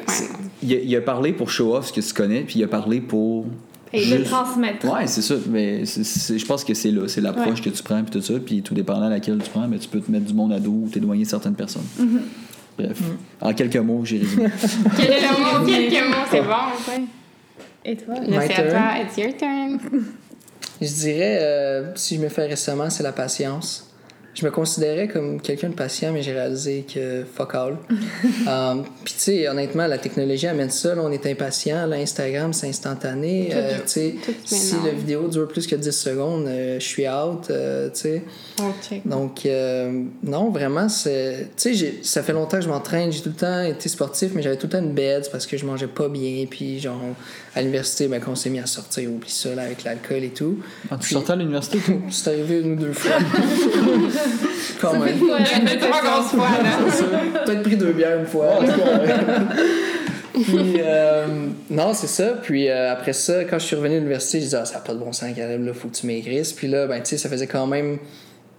Il, a, il a parlé pour show off ce que tu connais, puis il a parlé pour. Et juste- le transmettre. Ouais, c'est ça. Mais je pense que c'est là. C'est l'approche que tu prends, puis tout ça. Puis tout dépendant à laquelle tu prends, mais tu peux te mettre du monde à dos ou t'éloigner de certaines personnes. Bref. En quelques mots, j'ai résumé. Quelques mots, quelques mots, c'est bon. Ouais. Et toi? C'est à turn. toi, it's your turn. Je dirais, euh, si je me fais récemment, c'est la patience. Je me considérais comme quelqu'un de patient, mais j'ai réalisé que fuck all. Um, Puis, tu sais, honnêtement, la technologie amène ça. là, on est impatient. Là, Instagram, c'est instantané. Euh, tu sais, si la vidéo dure plus que 10 secondes, euh, je suis out. euh, tu sais. Check. Donc, euh, non, vraiment, c'est. Tu sais, ça fait longtemps que je m'entraîne. J'ai tout le temps été sportif, mais j'avais tout le temps une bête parce que je mangeais pas bien. Puis, genre, à l'université, ben, quand on s'est mis à sortir, oublie ça, là, avec l'alcool et tout. Ah, tu sortais à l'université? C'est arrivé une ou deux fois. Quand même. Trois grosses fois, là. Peut-être pris deux bières une fois. Puis, euh, non, c'est ça. Puis euh, après ça, quand je suis revenu à l'université, je disais, ah, ça n'a pas de bon sens, Caleb, là, faut que tu maigrisses. Puis là, ben, tu sais, ça faisait quand même,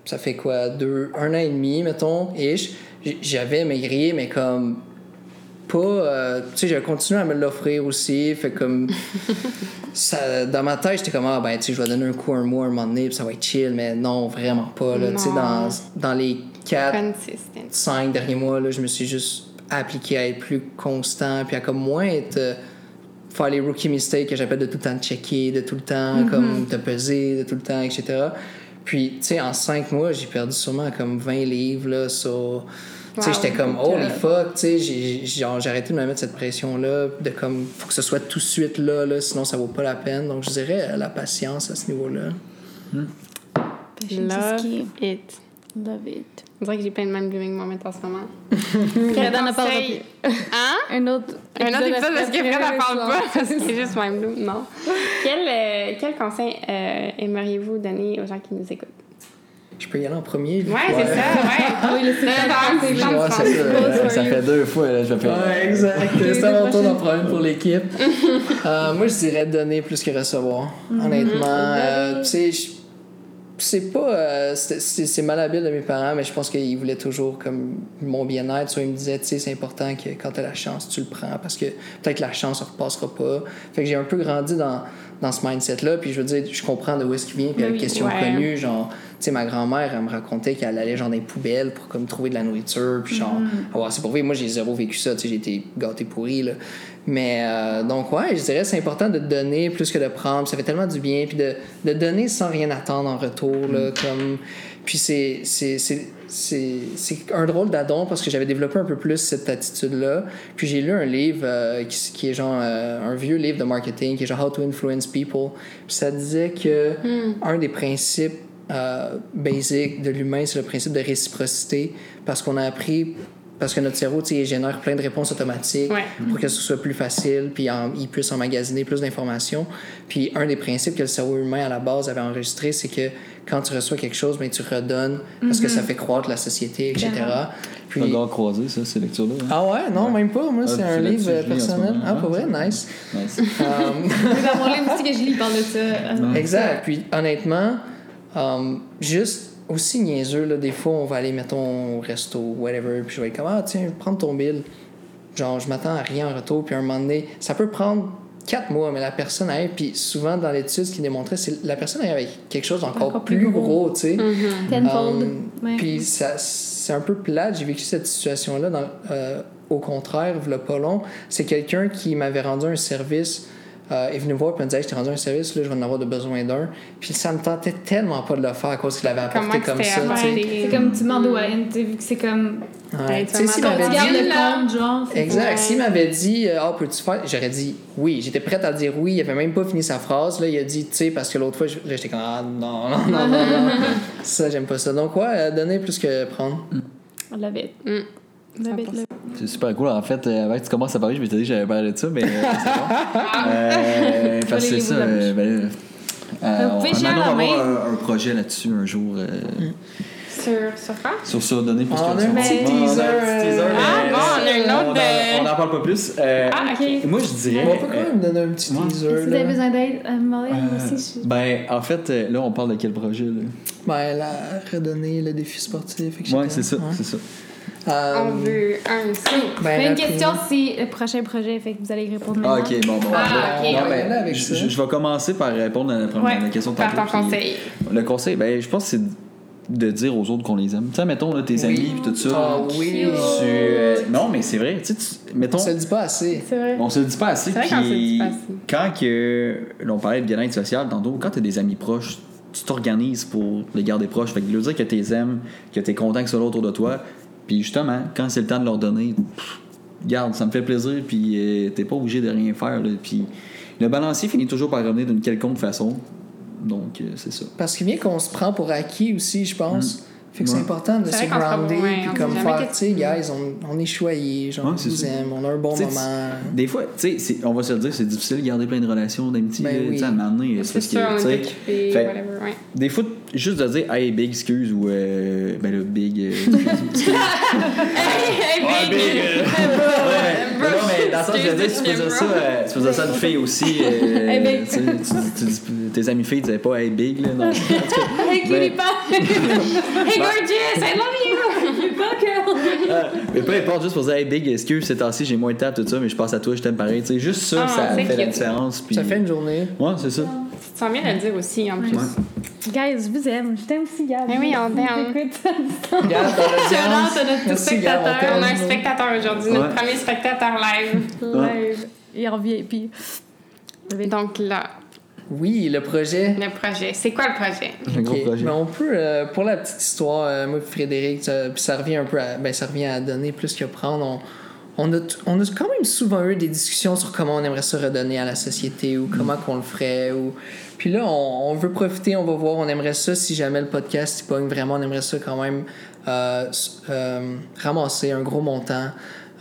ça fait quoi, deux, un an et demi, mettons, ish. J'avais maigri, mais comme, pas. euh, tu sais, j'avais continué à me l'offrir aussi. Fait comme. ça, dans ma tête, j'étais comme, ah, ben, tu sais, je vais donner un coup un mois, un moment donné, puis ça va être chill, mais non, vraiment pas, là. Tu sais, dans, dans les quatre Consistent. cinq derniers mois, là, je me suis juste appliqué à être plus constant, puis à comme moins être. euh, faire les rookie mistakes que j'appelle de tout le temps checker, de tout le temps comme te peser, de tout le temps, etc. Puis, tu sais, en cinq mois, j'ai perdu sûrement comme 20 livres, là, sur. Tu sais, Wow. j'étais comme, holy fuck, tu sais, j'ai- arrêté de me mettre cette pression-là, de comme, faut que ce soit tout de suite là, là, sinon ça vaut pas la peine. Donc, je dirais euh, la patience à ce niveau-là. Love Key. it. Love it. On dirait que j'ai plein de mind blooming moments en ce moment. Fred en a parlé. conseil- Hein? Un autre Un autre épisode parce que Fred n'en parle je pas, parce que c'est juste mind bloom. Non. Quel, euh, quel conseil euh, aimeriez-vous donner aux gens qui nous écoutent? Je peux y aller en premier? Ouais, c'est ça, ouais. Oui, le Non, non, c'est c'est ça. Euh, ça fait deux fois, là, je vais faire. Ouais, exact. C'est à mon tour d'en prendre pour l'équipe. Euh, moi, je dirais donner plus que recevoir. Honnêtement, euh, tu sais, je- c'est pas. euh, c'est- c'est c'est malhabile de mes parents, mais je pense qu'ils voulaient toujours comme mon bien-être. Soit ils me disaient, tu sais, c'est important que quand t'as la chance, tu le prends parce que peut-être la chance ne repassera pas. Fait que j'ai un peu grandi dans, dans ce mindset-là. Puis je veux dire, je comprends de où est-ce qu'il vient. Puis la question connue, genre, tu sais, ma grand-mère, elle me racontait qu'elle allait genre dans les poubelles pour comme trouver de la nourriture. Puis genre, mm c'est pour vrai, moi j'ai zéro vécu ça, tu sais, j'ai été gâté pourri, là. Mais euh, donc, ouais, je dirais c'est important de donner plus que de prendre. Ça fait tellement du bien. Puis de, de donner sans rien attendre en retour, là, mm. comme. Puis c'est c'est un drôle d'adon parce que j'avais développé un peu plus cette attitude-là. Puis j'ai lu un livre euh, qui, est genre euh, un vieux livre de marketing qui est genre How to Influence People. Puis ça disait que hmm. un des principes euh, basiques de l'humain, c'est le principe de réciprocité parce qu'on a appris parce que notre cerveau génère plein de réponses automatiques pour que ce soit plus facile, puis il puisse emmagasiner plus d'informations. Puis un des principes que le cerveau humain à la base avait enregistré, c'est que quand tu reçois quelque chose, ben, tu redonnes parce que ça mhm. fait croître la société, etc. Puis... Tu croisé, ça, ces lectures-là. Hein? Ah ouais? Non, même pas. Moi, ah, c'est un livre personnel. Ah, pas vrai? Nice. nice. um... Dans mon livre aussi que je lis, parle de ça. Exact. Puis honnêtement, um, juste aussi niaiseux, là, des fois, on va aller, mettons, au resto, whatever, puis je vais être comme, ah, tiens, prends ton bill. Genre, je m'attends à rien en retour, puis à un moment donné, ça peut prendre quatre mois, mais la personne arrive, puis souvent dans l'étude, ce qui démontrait, c'est la personne arrive avec quelque chose d'encore plus, gros, tu sais. Um, puis c'est un peu plate, j'ai vécu cette situation-là. Euh, au contraire, le pas long, c'est quelqu'un qui m'avait rendu un service euh, est venu voir et me disait Je t'ai rendu un service, là, je vais en avoir de besoin d'un. Puis ça me tentait tellement pas de le faire à cause qu'il avait apporté comme ça. C'est comme tu demandes au vu que c'est comme. Ouais. Tu sais, s'il m'avait dit. Le compte, genre, exact. S'il m'avait dit Ah, oh, peux-tu faire J'aurais dit oui. J'étais prête à dire oui. Il avait même pas fini sa phrase. Là, il a dit Tu sais, parce que l'autre fois, j'étais comme Ah, non, non, non, non. non. ça, j'aime pas ça. Donc, ouais, euh, donner plus que prendre. On l'avait. Mm. C'est super cool. En fait, euh, avant que tu commences à parler, je m'étais dit que j'avais parlé de ça, mais euh, c'est bon. euh, parce que c'est ça. Euh, ben, euh, on, on va avoir un, un, projet là-dessus un jour. Euh, sur, sur quoi? Sur ça, donner plus on a un petit teaser. Ah bon, on a un autre de... On n'en parle pas plus. Euh, ah, OK. Moi, je dirais... On peut quand même donner un petit teaser. Si vous avez besoin d'aide, moi aussi. Ben, en fait, là, on parle de quel projet? Là? Ben, la redonner le défi sportif, etc. Ouais, c'est ça, c'est ça. Euh, on veut un aussi. Ben, une question, c'est le prochain projet, fait que vous allez répondre maintenant. Ah, ok, bon, bon. Ah, okay. non, ben, je, je, vais commencer par répondre à la, première, ouais. la question de Par ton conseil. Le conseil, ben, je pense que c'est de dire aux autres qu'on les aime. Tu sais, mettons, là, tes oui. amis et tout ça. Ah oui! Tu, euh, non, mais c'est vrai. Tu, mettons, on se le dit pas assez. Vrai. On se le dit pas assez. C'est vrai qu'on se le dit pas assez. Quand que, là, on parlait de bien-être social tantôt, quand tu as des amis proches, tu t'organises pour les garder proches. Fait que dire que tu les aimes, que tu es content que ce soit autour de toi, puis justement, quand c'est le temps de leur donner, garde, ça me fait plaisir, puis euh, t'es pas obligé de rien faire. puis le balancier finit toujours par revenir d'une quelconque façon. Donc, euh, c'est ça. Parce qu'il vient qu'on se prend pour acquis aussi, je pense. Mm. Fait que c'est important de se grounder puis comme faire, tu sais, guys, on, on est choyés, genre, on vous aime, on a un bon moment. Des fois, tu sais, on va se le dire, c'est difficile de garder plein de relations d'amitié, ben oui. à un moment donné. C'est ouais. Des fois, juste de dire, hey, big, excuse, ou, euh, ben le big. Euh, hey, hey, big! big euh, non, mais dans le sens, je veux dire, tu dire ça, euh, tu dire ça à une fille aussi. Euh, hey, big! Tu, tu, tu, tes amis filles disaient pas, hey, big, là, non. hey, cutie pie! hey, gorgeous! I love you! You girl! Ah, mais peu importe, juste pour dire, hey, big, excuse, c'est temps-ci, j'ai moins de temps, tout ça, mais je pense à toi, je t'aime pareil. Tu sais, juste ça, ah, ça fait la différence. Ça fait une journée. Ouais, c'est ça. Tu sens bien de le dire aussi, en plus. Guys, je vous aime. Je t'aime aussi, Gab. Mais oui, on t'aime. Gab, t'as notre spectateur. On a un spectateur aujourd'hui, notre premier spectateur live. Live. Et en VIP. Donc là, oui, le projet. Le projet. C'est quoi le projet? Le gros projet. Ben, on peut, euh, pour la petite histoire, euh, moi et Frédéric, ça, puis ça revient un peu à, ben, ça revient à donner plus que prendre. On, on, a, on a quand même souvent eu des discussions sur comment on aimerait se redonner à la société ou comment qu'on le ferait. Ou... Puis là, on, on, veut profiter, on va voir, on aimerait ça si jamais le podcast il pogne vraiment, on aimerait ça quand même euh, euh ramasser un gros montant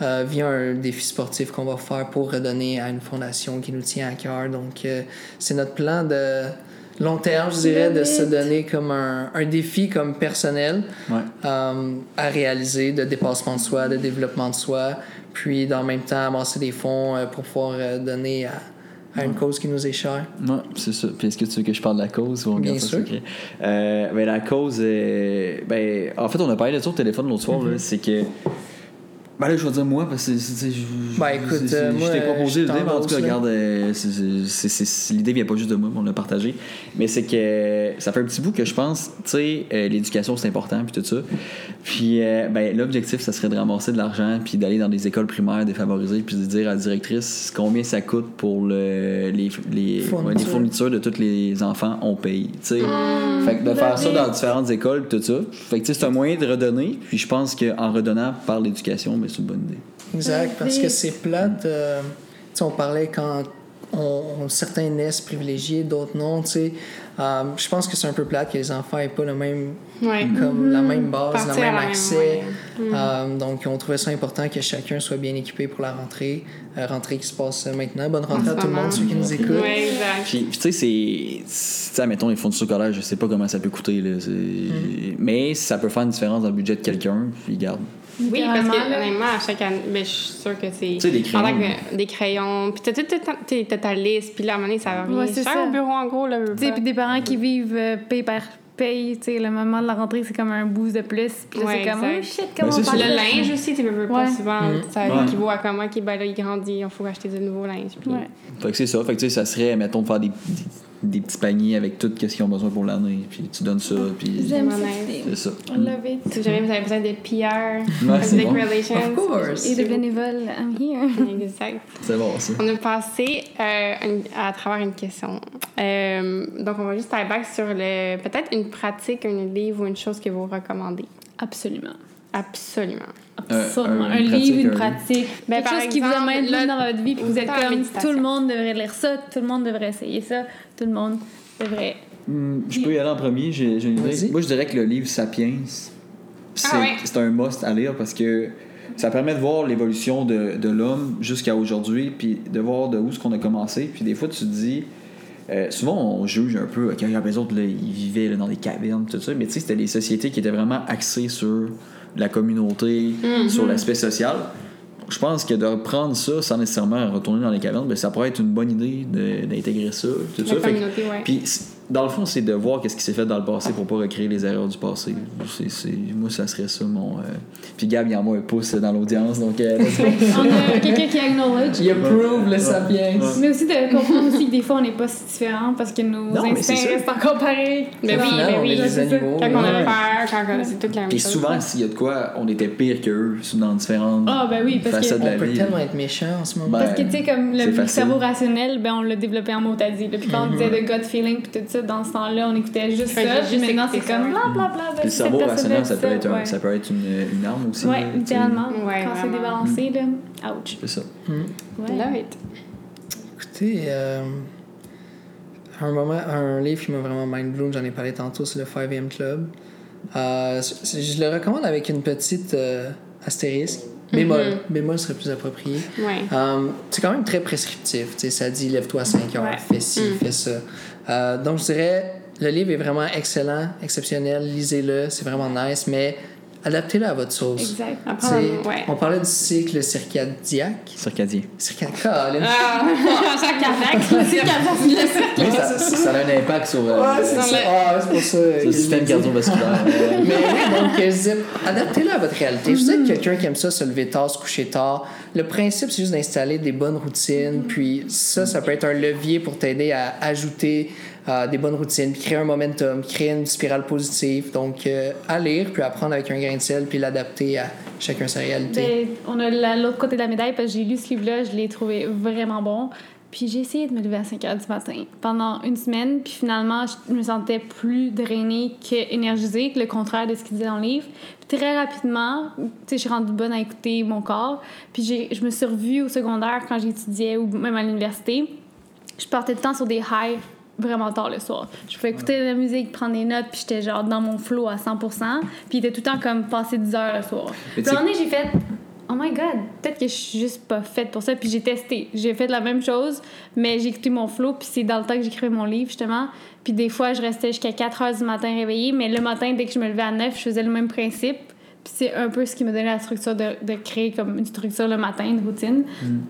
euh, via un défi sportif qu'on va faire pour redonner à une fondation qui nous tient à cœur. Donc, c'est notre plan de long terme, je dirais, de se donner comme un, un défi comme personnel euh, à réaliser, de dépassement de soi, de développement de soi, puis dans le même temps amasser des fonds pour pouvoir donner à, à une cause qui nous est chère. Oui, c'est ça. Puis est-ce que tu veux que je parle de la cause ou on Bien sûr. Euh, ben, la cause, ben, en fait, on a parlé de ça au téléphone l'autre soir, mm-hmm. c'est que Ben là, je vais dire moi, parce que c'est. Ben écoute, euh, je moi, t'ai proposé je l'idée, mais en tout cas, regarde, euh, l'idée vient pas juste de moi, on l'a partagé. Mais c'est que ça fait un petit bout que je pense, tu sais, euh, l'éducation c'est important, puis tout ça. Puis, euh, ben, l'objectif, ça serait de ramasser de l'argent, puis d'aller dans des écoles primaires défavorisées, puis de dire à la directrice combien ça coûte pour le, les, les, Fournitures. ouais, les fournitures de tous les enfants, on paye, tu sais. fait que de faire ça dans différentes écoles, puis tout ça. Fait que, tu sais, c'est un moyen de redonner, puis je pense qu'en redonnant par l'éducation, ben, c'est une bonne idée. Exact, parce que c'est plate. euh, tu sais, on parlait quand on, certains naissent privilégiés, d'autres non. tu sais. Euh, je pense que c'est un peu plate que les enfants n'aient pas le même, Ouais. comme, la même base, Partir le même la même- accès. Euh, donc, on trouvait ça important que chacun soit bien équipé pour la rentrée. Euh, rentrée qui se passe maintenant. Bonne rentrée En à tout le monde, ceux qui nous écoutent. Ouais, exact. Puis, tu sais, c'est. Tu sais, mettons, les fournitures scolaires, je sais pas comment ça peut coûter, là. c'est- Mm. Mais ça peut faire une différence dans le budget de quelqu'un, puis garde. Oui, parce que honnêtement, à chaque année, ben, je suis sûre que c'est. Tu sais, des crayons. Pendant que- des crayons. Puis t'as ta liste, puis là, à un moment donné, ça va Ouais, cher ça. au bureau, en gros. Là, Tu puis des parents qui vivent euh, paye par paye, tu sais, le moment de la rentrée, c'est comme un boost de plus. Puis là, Ouais, c'est comme, oh shit, comment Ben, on. Le linge aussi, tu veux pas souvent. Mm. Ça équivaut à comment qu'il ben, là, il grandit, il faut acheter de nouveaux linges. Puis... Ouais. Fait que c'est ça. Fait que tu sais, ça serait, mettons, de faire des, des, des petits paniers avec tout ce qu'ils ont besoin pour l'année, puis tu donnes ça, puis. J'aime. C'est ça. I love it. Si jamais vous avez besoin de PR, Ouais, public bon. relations. Of course. Et de bénévoles, I'm here. Exact. C'est bon, ça. On a passé euh, à travers une question. Euh, donc, on va juste aller back sur le peut-être une pratique, un livre ou une chose que vous recommandez. Absolument. Absolument. Absolument. un- livre, pratique, une un- pratique. Ben, quelque par chose qui vous exemple, amène là, dans votre vie, puis vous êtes comme tout le monde devrait lire ça, tout le monde devrait essayer ça, tout le monde devrait. Hmm, je peux y aller en premier, j'ai j'ai une idée. Moi, je dirais que le livre Sapiens, c'est Ah ouais. c'est un must à lire parce que ça permet de voir l'évolution de, de l'homme jusqu'à aujourd'hui, puis de voir de où ce qu'on a commencé. Puis des fois, tu te dis. euh, souvent, on juge un peu, OK, les autres, là, ils vivaient là, dans des cavernes, tout ça, mais tu sais, c'était des sociétés qui étaient vraiment axées sur la communauté, sur l'aspect social. Je pense que de prendre ça sans nécessairement retourner dans les cavernes, ben, ça pourrait être une bonne idée d'intégrer ça. Tout La ça. Puis, dans le fond, c'est de voir qu'est-ce qui s'est fait dans le passé pour pas recréer les erreurs du passé. C'est, c'est- moi, ça serait ça mon. euh, Puis Gab, il en a un pouce dans l'audience, donc. euh. On a quelqu'un qui acknowledge. Il approve le sapiens. Mais aussi de comprendre aussi que des fois, on n'est pas si différents parce que nos Non, instincts restent encore pareils. Mais oui, mais oui. est ça. animaux. Quand on a peur, quand on- c'est toute la même Puis chose. souvent, s'il y a de quoi, on était pire qu'eux dans différentes Ah, ben oui, parce que- facettes On la peut vie. tellement être méchant en ce moment. Ben, Parce que, tu sais, comme le cerveau rationnel, ben, on l'a développé en mot à dit. Puis quand on disait de gut feeling, puis tout ça, dans ce temps-là, on écoutait juste ça. juste Puis maintenant, c'est ça, comme bla bla bla. Puis le cerveau rationnel, ça peut être, un- ouais. ça peut être une, une arme aussi. Sais. littéralement. Ouais, quand c'est débalancé, là, ouch. C'est ça. Ouais. Love it. Écoutez, euh, un, moment, un livre qui m'a vraiment mind blown, j'en ai parlé tantôt, c'est le 5am Club. Euh, je le recommande avec une petite euh, astérisque. Bémol. Bémol serait plus approprié. Ouais. Euh, c'est quand même très prescriptif. tu sais, Ça dit lève-toi à 5 heures, Ouais. fais ci, fais ça. Euh, donc, je dirais, le livre est vraiment excellent, exceptionnel. Lisez-le, c'est vraiment nice, mais adaptez-le à votre sauce. Exact. Apprendre, ouais. On parlait du cycle circadiaque. Circadien. Circadiaque. Colin. Ah, cardiaque. Mais ça, ça a un impact sur euh, Ouais, c'est le- Ah, c'est pour ça. le système cardiovasculaire. Mais oui, donc, euh, je disais, adaptez-le à votre réalité. Vous êtes quelqu'un qui aime ça, se lever tard, se coucher tard. Le principe, c'est juste d'installer des bonnes routines. Puis ça, ça peut être un levier pour t'aider à ajouter euh, des bonnes routines, puis créer un momentum, créer une spirale positive. Donc, euh, à lire, puis apprendre avec un grain de sel, puis l'adapter à chacun sa réalité. Ben, on a la- l'autre côté de la médaille parce que j'ai lu ce livre-là, je l'ai trouvé vraiment bon. Puis j'ai essayé de me lever à 5 heures du matin pendant une semaine, puis finalement, je me sentais plus drainée qu'énergisée, que le contraire de ce qu'il disait dans le livre. Puis très rapidement, tu sais, je suis rendue bonne à écouter mon corps. Puis je me suis revue au secondaire quand j'étudiais ou même à l'université. Je partais tout le temps sur des highs vraiment tard le soir. Je pouvais écouter de la musique, prendre des notes, puis j'étais genre dans mon flow à 100%. Puis il était tout le temps comme passé 10 heures le soir. Puis un moment donné, j'ai fait Oh my god, peut-être que je suis juste pas faite pour ça. Puis j'ai testé. J'ai fait la même chose, mais j'ai écouté mon flow. Puis c'est dans le temps que j'écrivais mon livre, justement. Puis des fois, je restais jusqu'à 4 heures du matin réveillée. Mais le matin, dès que je me levais à 9, je faisais le même principe. Puis c'est un peu ce qui me donnait la structure de, de créer comme une structure le matin, une routine.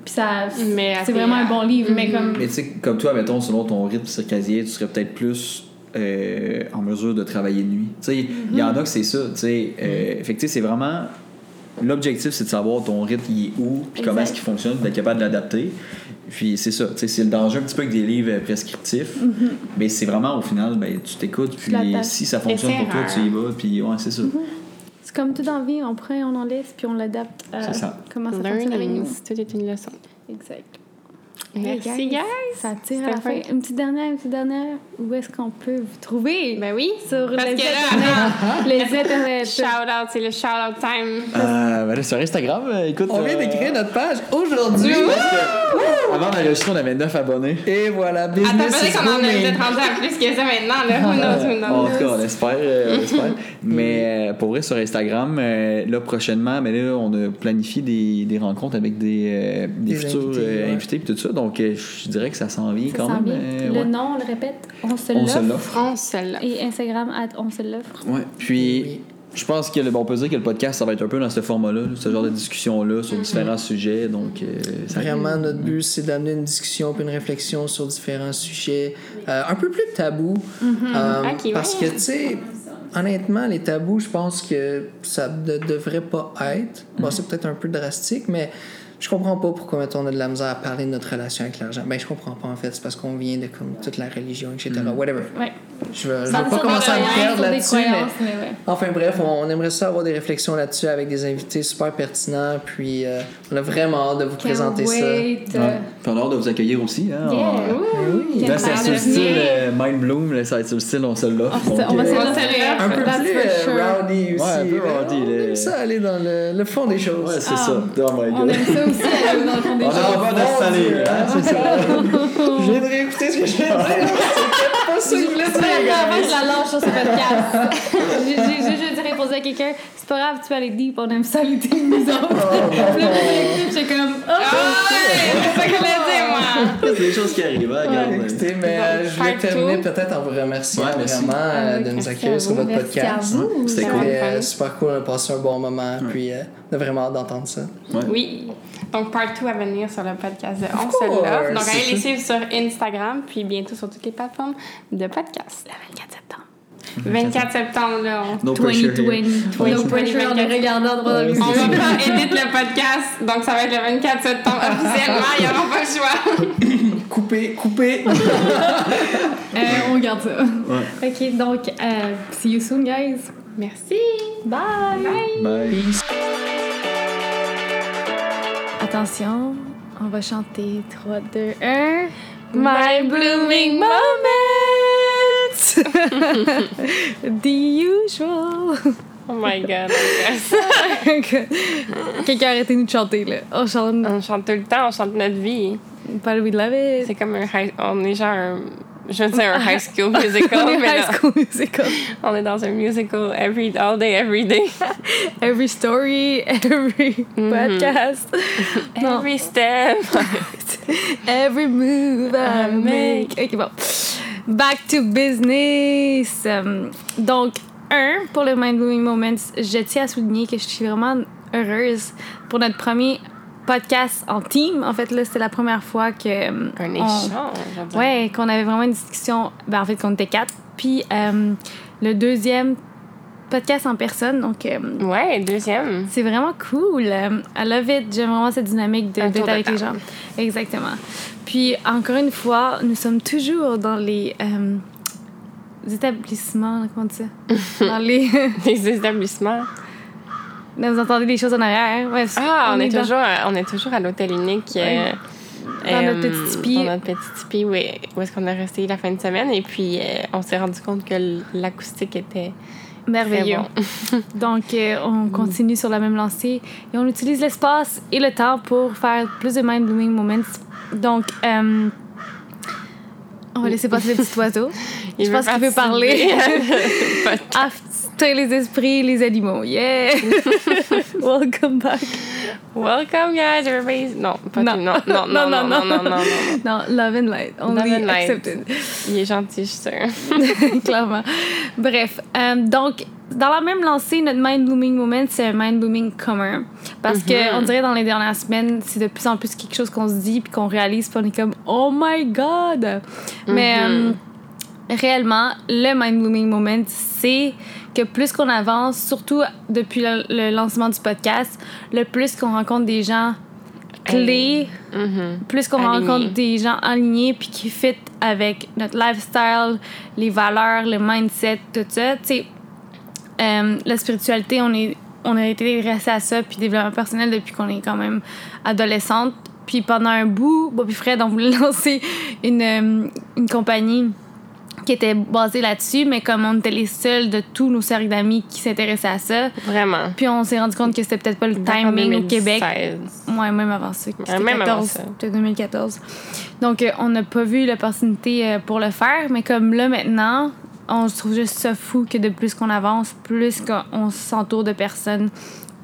Puis ça, Mais c'est vraiment un bon livre. Mais Mhm. comme. Mais tu sais, comme toi, mettons, selon ton rythme circadien, tu serais peut-être plus euh, en mesure de travailler de nuit. Tu sais, il y en a que c'est ça. Tu sais, euh, fait que tu sais, c'est vraiment l'objectif, c'est de savoir ton rythme, il est où, puis comment est-ce qu'il fonctionne, d'être capable de l'adapter. Puis c'est ça, c'est le danger un petit peu avec des livres prescriptifs. Mm-hmm. Mais c'est vraiment au final, ben, tu t'écoutes, puis si ça fonctionne pour toi, tu y vas, puis ouais, c'est ça. Mm-hmm. C'est comme tout dans la vie, on prend, on en laisse, puis on l'adapte à comment ça fonctionne avec nous. Tout est une leçon. Exact. Merci, guys. Ça tire à la fin. Une petite dernière, une petite dernière. Où est-ce qu'on peut vous trouver? Ben oui. Sur les internets. les internets. Shout-out, c'est le shout-out time. Euh, ben là, sur Instagram, euh, écoute. On vient euh, d'écrire notre page aujourd'hui. Parce que avant d'enregistrer, on avait 9 abonnés. Et voilà, Attends, business peut-être qu'on en a peut-être rendu à plus que ça maintenant. Là. Who knows, who knows? En tout cas, on espère. euh, on espère. Mais pour vrai, sur Instagram, là, prochainement, mais là, on a planifié des, des rencontres avec des, des, Des futurs invités, ouais. invités et tout ça. Donc, euh, je dirais que ça s'en vient Ça quand même. vient. euh, Le ouais. nom, on le répète, on se On se l'offre. l'offre. On se l'a. Et Instagram, at on se l'offre. Ouais. Puis, Oui. je pense que le, bon, on peut dire que le podcast, ça va être un peu dans ce format-là, ce genre de discussion-là sur différents sujets. Donc, euh, ça Vraiment, notre but, c'est d'amener une discussion puis une réflexion sur différents sujets euh, un peu plus tabous. Euh, Ok, parce ouais. que, tu sais, honnêtement, les tabous, je pense que ça ne devrait pas être. Bon, c'est peut-être un peu drastique, mais je comprends pas pourquoi, mettons, on a de la misère à parler de notre relation avec l'argent. Ben, je comprends pas, en fait. C'est parce qu'on vient de comme, toute la religion, etc. Whatever. Ouais. Je veux, je veux pas commencer à me perdre là-dessus, mais... croyances, mais ouais. Enfin bref, on, on aimerait ça avoir des réflexions là-dessus avec des invités super pertinents. Puis euh, on a vraiment hâte de vous présenter Can't ça. wait. Ouais. Puis on a hâte de vous accueillir aussi. Hein, Yeah. On- Là, c'est sur le wait. style euh, Mind Bloom, là, ça va être sur le style, on se l'offre. On Donc, on va euh, se l'offrir. Un peu plus euh, rowdy aussi. Ouais, un peu rowdy, On aime ça aller dans le, le fond des choses. Ouais, c'est Ah. ça. Oh my On god. Aime ça aussi, aller dans des On a envie d'installer, hein, c'est ça. Je viens de réécouter ce que je viens de dire. C'est pas ça que je voulais dire. je la lâche sur ce podcast. J'ai j'ai- j'ai juste répondu à quelqu'un, c'est pas grave, tu peux aller deep, on aime ça les deep, nous autres. Puis là, j'étais comme, oh, Ah ouais, c'est ça que je voulais dire, moi. C'est des choses qui arrivent, hein, regarde. Écoutez, mais je voulais terminer peut-être en vous remerciant Ouais, vraiment euh, Ah oui, de nous accueillir sur votre merci à podcast. vous. C'était cool. euh, super cool, on a passé un bon moment, puis euh, on a vraiment hâte d'entendre ça. Oui. Donc, part 2 à venir sur le podcast de On se l'offre. Donc, allez les suivre sur Instagram, puis bientôt sur toutes les plateformes de podcast. Le 24 septembre. 24 septembre, là, on... No pressure 2020. here. No pressure, on est regardant droit dans On va pas éditer le podcast, donc ça va être le 24 septembre officiellement, il n'y aura pas le choix. Coupé, coupé. Euh, on garde ça. Ok, donc, euh, see you soon, guys. Merci. Bye. Bye. Peace. Attention, on va chanter 3, 2, 1. My blooming moments! The usual. Oh my god. Quelqu'un arrêtez nous de chanter, là. On chante On chante tout le temps, on chante notre vie. Pas We Love It. C'est comme un high... On est genre un... Je veux dire un high school musical, On est mais high school musical. on est dans un musical every, all day, every day. Every story, every podcast. Non. Every step. Every move I make. Ok, bon. Back to business. Euh, donc, un, pour le Mind Blowing Moments, je tiens à souligner que je suis vraiment heureuse pour notre premier podcast en team. En fait, là, c'était la première fois que. euh, Un échange. on. Ouais, qu'on avait vraiment une discussion. Ben, en fait, qu'on était quatre. Puis, euh, le deuxième podcast en personne. Donc, euh, Ouais, deuxième. c'est vraiment cool. I love it. J'aime vraiment cette dynamique de- d'être de avec les gens. Exactement. Puis, encore une fois, nous sommes toujours dans les euh, établissements, comment on dit ça? dans les... Les établissements. Là, vous entendez des choses en arrière. Ouais, Ah, on, est, dans- toujours, à- on est toujours à l'hôtel unique. Ouais. euh, Dans notre euh, petit tipi. Dans notre petit tipi, oui. Où est-ce qu'on est resté la fin de semaine. Et puis, euh, on s'est rendu compte que l'acoustique était merveilleux. bon. Donc, on continue sur la même lancée et on utilise l'espace et le temps pour faire plus de mind-blowing moments. Donc, on va laisser passer le petit oiseau. Il Je pense qu'il veut parler. After les esprits, les animaux. Yeah! Welcome back. Welcome, guys. Everybody. Non, pas Non. Non, non, non, non, non, non, non, non. Non, love and light. Only Love and light. accepted. Il est gentil, je suis sûre. Clairement. Bref, euh, donc, dans la même lancée, notre Mind Blooming Moment, c'est un Mind Blooming commun. Parce que on dirait dans les dernières semaines, c'est de plus en plus quelque chose qu'on se dit puis qu'on réalise, puis on est comme, oh my god! Mais euh, réellement, le mind-blooming moment, c'est que plus qu'on avance, surtout depuis le, lancement du podcast, le plus qu'on rencontre des gens clés, mm-hmm. plus qu'on rencontre des gens alignés puis qui fit avec notre lifestyle, les valeurs, le mindset, tout ça. Tu sais, euh, la spiritualité, on est on a été resté à ça puis développement personnel depuis qu'on est quand même adolescente. Puis pendant un bout, Bobby Fred, on voulait lancer une, euh, une compagnie qui était basée là-dessus, mais comme on était les seuls de tous nos cercles d'amis qui s'intéressaient à ça. Vraiment. Puis on s'est rendu compte que c'était peut-être pas le timing au Québec. Ouais, même avant ça. même avant ça. C'était 2014. Donc euh, on n'a pas vu l'opportunité pour le faire, mais comme là maintenant, on se trouve juste ça fou que de plus qu'on avance, plus qu'on s'entoure de personnes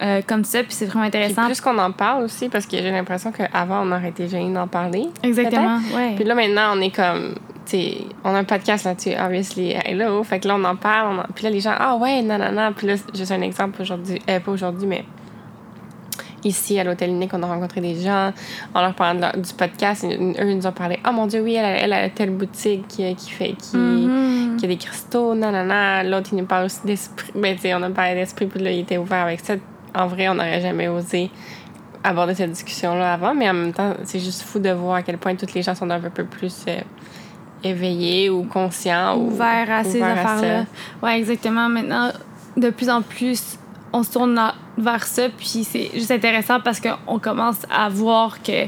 euh, comme ça, puis c'est vraiment intéressant. Puis plus qu'on en parle aussi, parce que j'ai l'impression qu'avant, on aurait été gêné d'en parler. Exactement, ouais. Puis là, maintenant, on est comme, tu sais, on a un podcast là-dessus, obviously, hello. Fait que là, on en parle, puis là, les gens, ah ouais, non, non, non. Puis là, juste un exemple aujourd'hui, euh, pas aujourd'hui, mais ici à l'hôtel unique, on a rencontré des gens en leur parlant du podcast. eux nous ont parlé Oh mon Dieu, oui, elle, a telle boutique qui, qui fait qui, mm-hmm. qui, a des cristaux, nanana. L'autre, il nous parle aussi d'esprit. Ben, on a parlé d'esprit, puis là, il était ouvert avec ça. En vrai, on n'aurait jamais osé aborder cette discussion-là avant, mais en même temps, c'est juste fou de voir à quel point toutes les gens sont un peu plus. Euh, éveillés ou conscients ou ouverts à ces affaires-là. Ouais, exactement. Maintenant, de plus en plus, on se tourne vers ça, puis c'est juste intéressant parce qu'on commence à voir que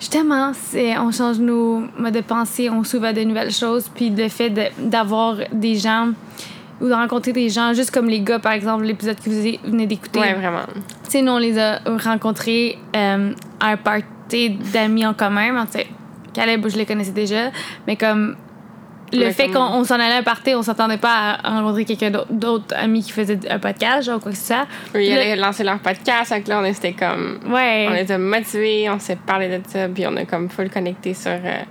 justement, c'est, on change nos modes de pensée, on s'ouvre à de nouvelles choses, puis le fait d'avoir des gens ou de rencontrer des gens, juste comme les gars, par exemple, l'épisode que vous venez d'écouter. Ouais, vraiment. Tu sais, nous, on les a rencontrés euh, à un party d'amis en commun. Tu sais, Caleb, je les connaissais déjà, mais comme le fait qu'on s'en allait à un party, on s'attendait pas à rencontrer quelqu'un d'autre amis qui faisait un podcast, genre quoi que ce soit. Oui, ils allaient lancer leur podcast, donc là, on était comme. Ouais. On était motivés, on s'est parlé de ça, puis on a comme full connecté sur. Euh,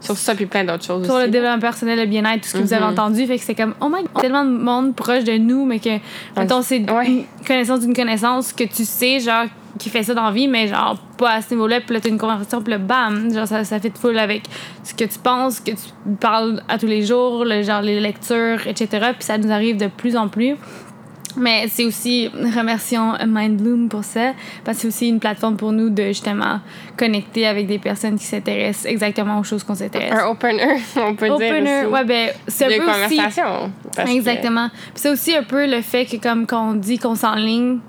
sur ça, puis plein d'autres choses Sur le développement personnel, le bien-être, tout ce que vous avez mm-hmm. entendu. Fait que c'est comme, oh my god, tellement de monde proche de nous, mais que, mettons, c'est une connaissance d'une connaissance que tu sais, genre, qui fait ça dans la vie, mais genre pas à ce niveau-là. Puis là, t'as une conversation, puis là, bam, genre ça, ça fait de full avec ce que tu penses, que tu parles à tous les jours, le, genre les lectures, etc. Puis ça nous arrive de plus en plus. Mais c'est aussi, remercions Mindbloom pour ça, parce que c'est aussi une plateforme pour nous de justement connecter avec des personnes qui s'intéressent exactement aux choses qu'on s'intéresse. Un opener, on peut opener, dire. Opener, ouais, ben, c'est un peu. Aussi, exactement. Puis c'est aussi un peu le fait que, comme quand on dit qu'on s'enligne,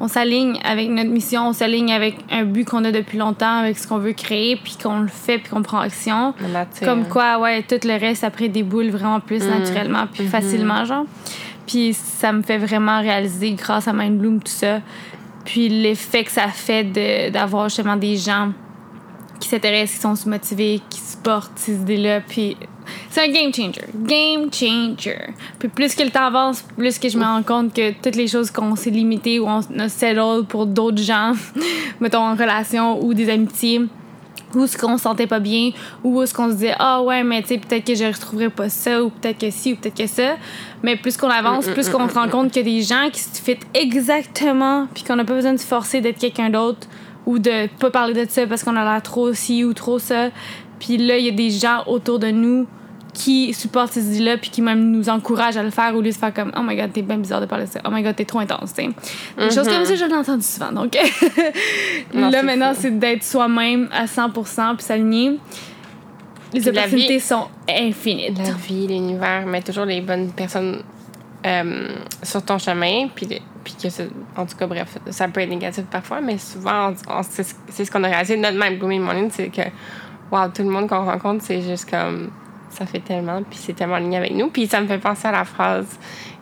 on s'aligne avec notre mission, on s'aligne avec un but qu'on a depuis longtemps, avec ce qu'on veut créer, puis qu'on le fait, puis qu'on prend action. Comme quoi, ouais, tout le reste après déboule vraiment plus mm. naturellement, puis mm-hmm. facilement, genre. Puis ça me fait vraiment réaliser, grâce à Mindbloom, tout ça. Puis l'effet que ça fait d'avoir justement des gens qui s'intéressent, qui sont motivés, qui supportent ces idées-là. Puis c'est un game changer. Game changer. Puis plus que le temps avance, plus que je me rends compte que toutes les choses qu'on s'est limitées ou on a settle pour d'autres gens, mettons en relation ou des amitiés, ou ce qu'on se sentait pas bien, ou ce qu'on se disait, ah ouais, mais tu sais, peut-être que je retrouverais pas ça, ou peut-être que si, ou peut-être que ça. Mais plus qu'on avance, plus qu'on se rend compte qu'il y a des gens qui se fit exactement, puis qu'on n'a pas besoin de se forcer d'être quelqu'un d'autre, ou de pas parler de ça parce qu'on a l'air trop ci ou trop ça. Puis là, il y a des gens autour de nous qui supportent ces idées-là puis qui même nous encouragent à le faire au lieu de faire comme oh my god t'es bien bizarre de parler de ça. Oh my god t'es trop intense des choses comme ça je l'ai entendu souvent donc. Là maintenant c'est d'être soi-même à 100% puis s'aligner. Les opportunités sont infinies la vie l'univers met toujours les bonnes personnes euh, sur ton chemin puis puis que en tout cas bref ça peut être négatif parfois mais souvent c'est ce qu'on a réalisé. Notre même blooming morning c'est que wow tout le monde qu'on rencontre c'est juste comme ça fait tellement, puis c'est tellement aligné avec nous. Puis ça me fait penser à la phrase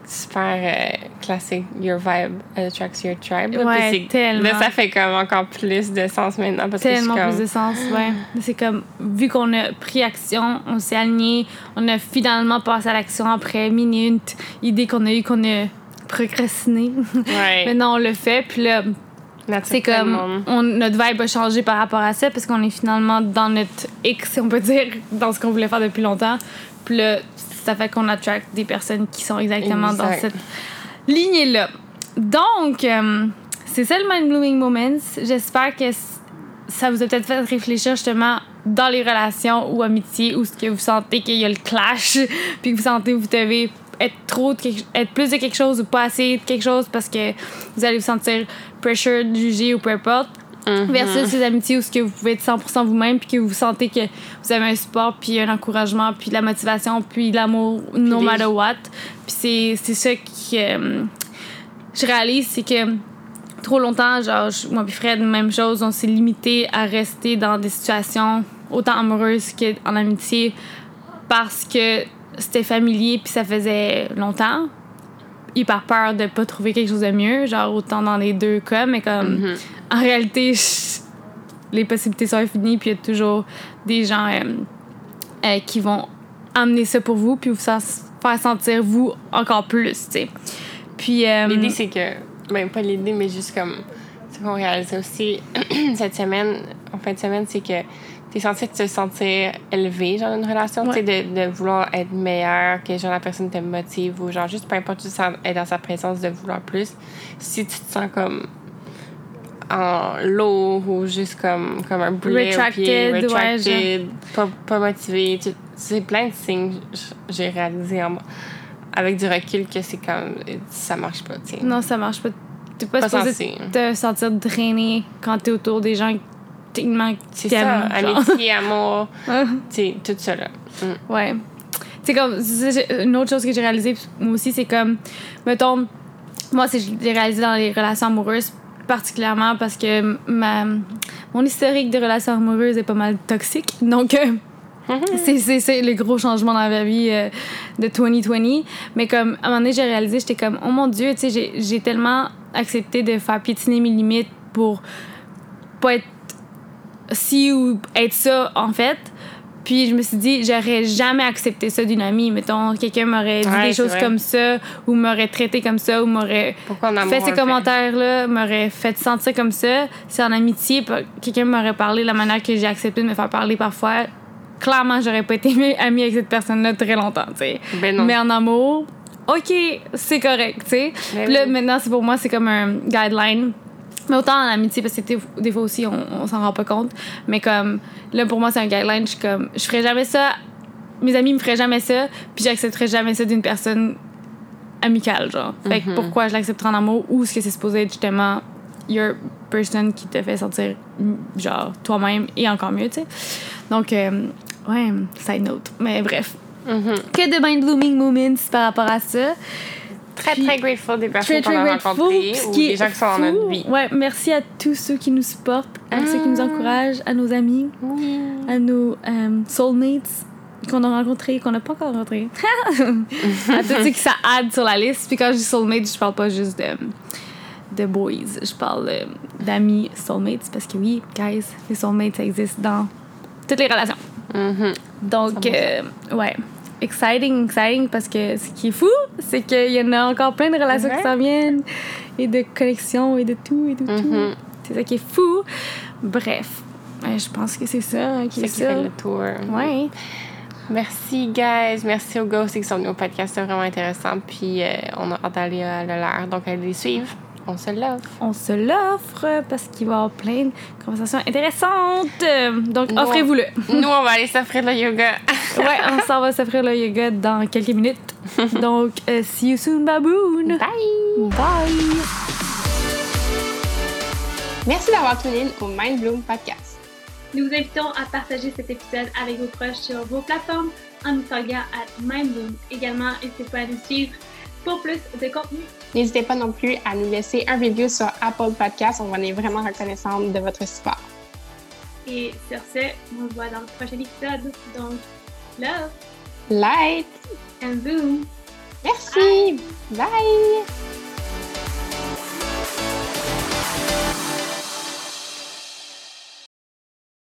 super euh, classique Your vibe attracts your tribe. Ouais, tellement. Là, ça fait comme encore plus de sens maintenant. Parce tellement que plus de sens, ouais. C'est comme, vu qu'on a pris action, on s'est aligné, on a finalement passé à l'action après minute, idée qu'on a eue, qu'on a procrastiné. Ouais. Maintenant, on le fait, puis là, c'est comme on, notre vibe a changé par rapport à ça parce qu'on est finalement dans notre X, on peut dire, dans ce qu'on voulait faire depuis longtemps. Puis là, ça fait qu'on attract des personnes qui sont exactement dans cette lignée-là. Donc, euh, c'est ça le Mind Blooming Moments. J'espère que ça vous a peut-être fait réfléchir justement dans les relations ou amitiés où ce que vous sentez qu'il y a le clash, puis que vous sentez que vous devez être trop être plus de quelque chose ou pas assez de quelque chose parce que vous allez vous sentir pressure, jugé ou peu importe. Mm-hmm. Versus ces amitiés où ce que vous pouvez être 100% vous-même puis que vous sentez que vous avez un support puis un encouragement puis la motivation puis l'amour no matter what. Puis c'est ça que euh, je réalise, c'est que trop longtemps, genre, moi et Fred, même chose, on s'est limité à rester dans des situations autant amoureuses qu'en amitié parce que c'était familier puis ça faisait longtemps. Hyper peur de pas trouver quelque chose de mieux, genre autant dans les deux cas, mais comme mm-hmm. en réalité, les possibilités sont infinies puis il y a toujours des gens euh, euh, qui vont amener ça pour vous puis vous faire sentir vous encore plus, tu sais. Puis. Euh, L'idée, c'est que ben, pas l'idée, mais juste comme ce qu'on réalisait aussi cette semaine, en fin de semaine, c'est que tu es censé te sentir élevé, genre, dans une relation, tu sais, de, de, vouloir être meilleur, que, genre, la personne te motive ou, genre, juste peu importe, tu sens être dans sa présence, de vouloir plus. Si tu te sens comme en lourd ou juste comme, comme un boulet retracted, au pied, retracted, pas, pas motivé, c'est plein de signes j'ai réalisé en avec du recul que c'est comme ça marche pas tu non ça marche pas. T'es pas, pas supposé te sentir drainé quand t'es autour des gens tellement c'est ça amitié amour tu tout ça là mm. ouais c'est comme une autre chose que j'ai réalisé moi aussi c'est comme mettons moi c'est j'ai réalisé dans les relations amoureuses particulièrement parce que ma mon historique de relations amoureuses est pas mal toxique donc euh, Mm-hmm. C'est le gros changement dans ma vie euh, de 2020. Mais comme, à un moment donné, j'ai réalisé, j'étais comme, oh mon Dieu, tu sais, j'ai tellement accepté de faire piétiner mes limites pour pas être si ou être ça, en fait. Puis je me suis dit, j'aurais jamais accepté ça d'une amie. Mettons, quelqu'un m'aurait dit des choses comme ça, ou m'aurait traité comme ça, ou m'aurait fait ces commentaires-là, m'aurait fait sentir comme ça. C'est en amitié, quelqu'un m'aurait parlé de la manière que j'ai accepté de me faire parler parfois clairement, j'aurais pas été amie avec cette personne-là très longtemps, tu sais. Ben Mais en amour, OK, c'est correct, tu sais. Ben là, maintenant, c'est pour moi, c'est comme un guideline. Mais autant en amitié, parce que des fois aussi, on, s'en rend pas compte. Mais comme, là, pour moi, c'est un guideline. Je suis comme, je ferais jamais ça. Mes amis me feraient jamais ça. Puis j'accepterais jamais ça d'une personne amicale, genre. Fait que mm-hmm. pourquoi je l'accepterais en amour? Ou est-ce que c'est supposé être justement your person qui te fait sentir, genre, toi-même et encore mieux, tu sais? Donc, euh, Ouais, side note. Mais bref. Mm-hmm. Que de mind-blooming moments par rapport à ça. Très, très grateful des personnes qu'on a rencontrées ou des gens qui sont dans notre vie. Ouais, merci à tous ceux qui nous supportent, à ceux qui nous mm. encouragent, à nos amis, à nos euh, soulmates qu'on a rencontrés, qu'on n'a pas encore rencontrés. à tous ceux qui ça sur la liste. Puis quand je dis soulmates, je parle pas juste de, de boys. Je parle euh, d'amis soulmates parce que oui, guys, les soulmates, ça existe dans toutes les relations. Mm-hmm. Donc, euh, ouais. Exciting, exciting, parce que ce qui est fou, c'est qu'il y en a encore plein de relations qui s'en viennent, et de connexions, et de tout, et de tout. Mm-hmm. C'est ça qui est fou. Bref, je pense que c'est ça hein, qui est, ça. Fait le tour. Ouais. Merci, guys. Merci aux ghosts qui sont venus au podcast. C'est vraiment intéressant. Puis, euh, on a hâte d'aller à le Donc, allez les suivre. On se l'offre. On se l'offre parce qu'il va y avoir plein de conversations intéressantes. Donc, offrez-vous-le. Nous, on va aller s'offrir le yoga. ouais, on s'en va s'offrir le yoga dans quelques minutes. Donc, euh, see you soon, baboon. Bye. Bye. Merci d'avoir tenu au Mind Bloom Podcast. Nous vous invitons à partager cet épisode avec vos proches sur vos plateformes en nous à Mindbloom. Également, n'hésitez pas à nous suivre pour plus de contenu. N'hésitez pas non plus à nous laisser un review sur Apple Podcast. On en est vraiment reconnaissant de votre support. Et sur ce, on se voit dans le prochain épisode. Donc, love, light and boom. Merci. Bye.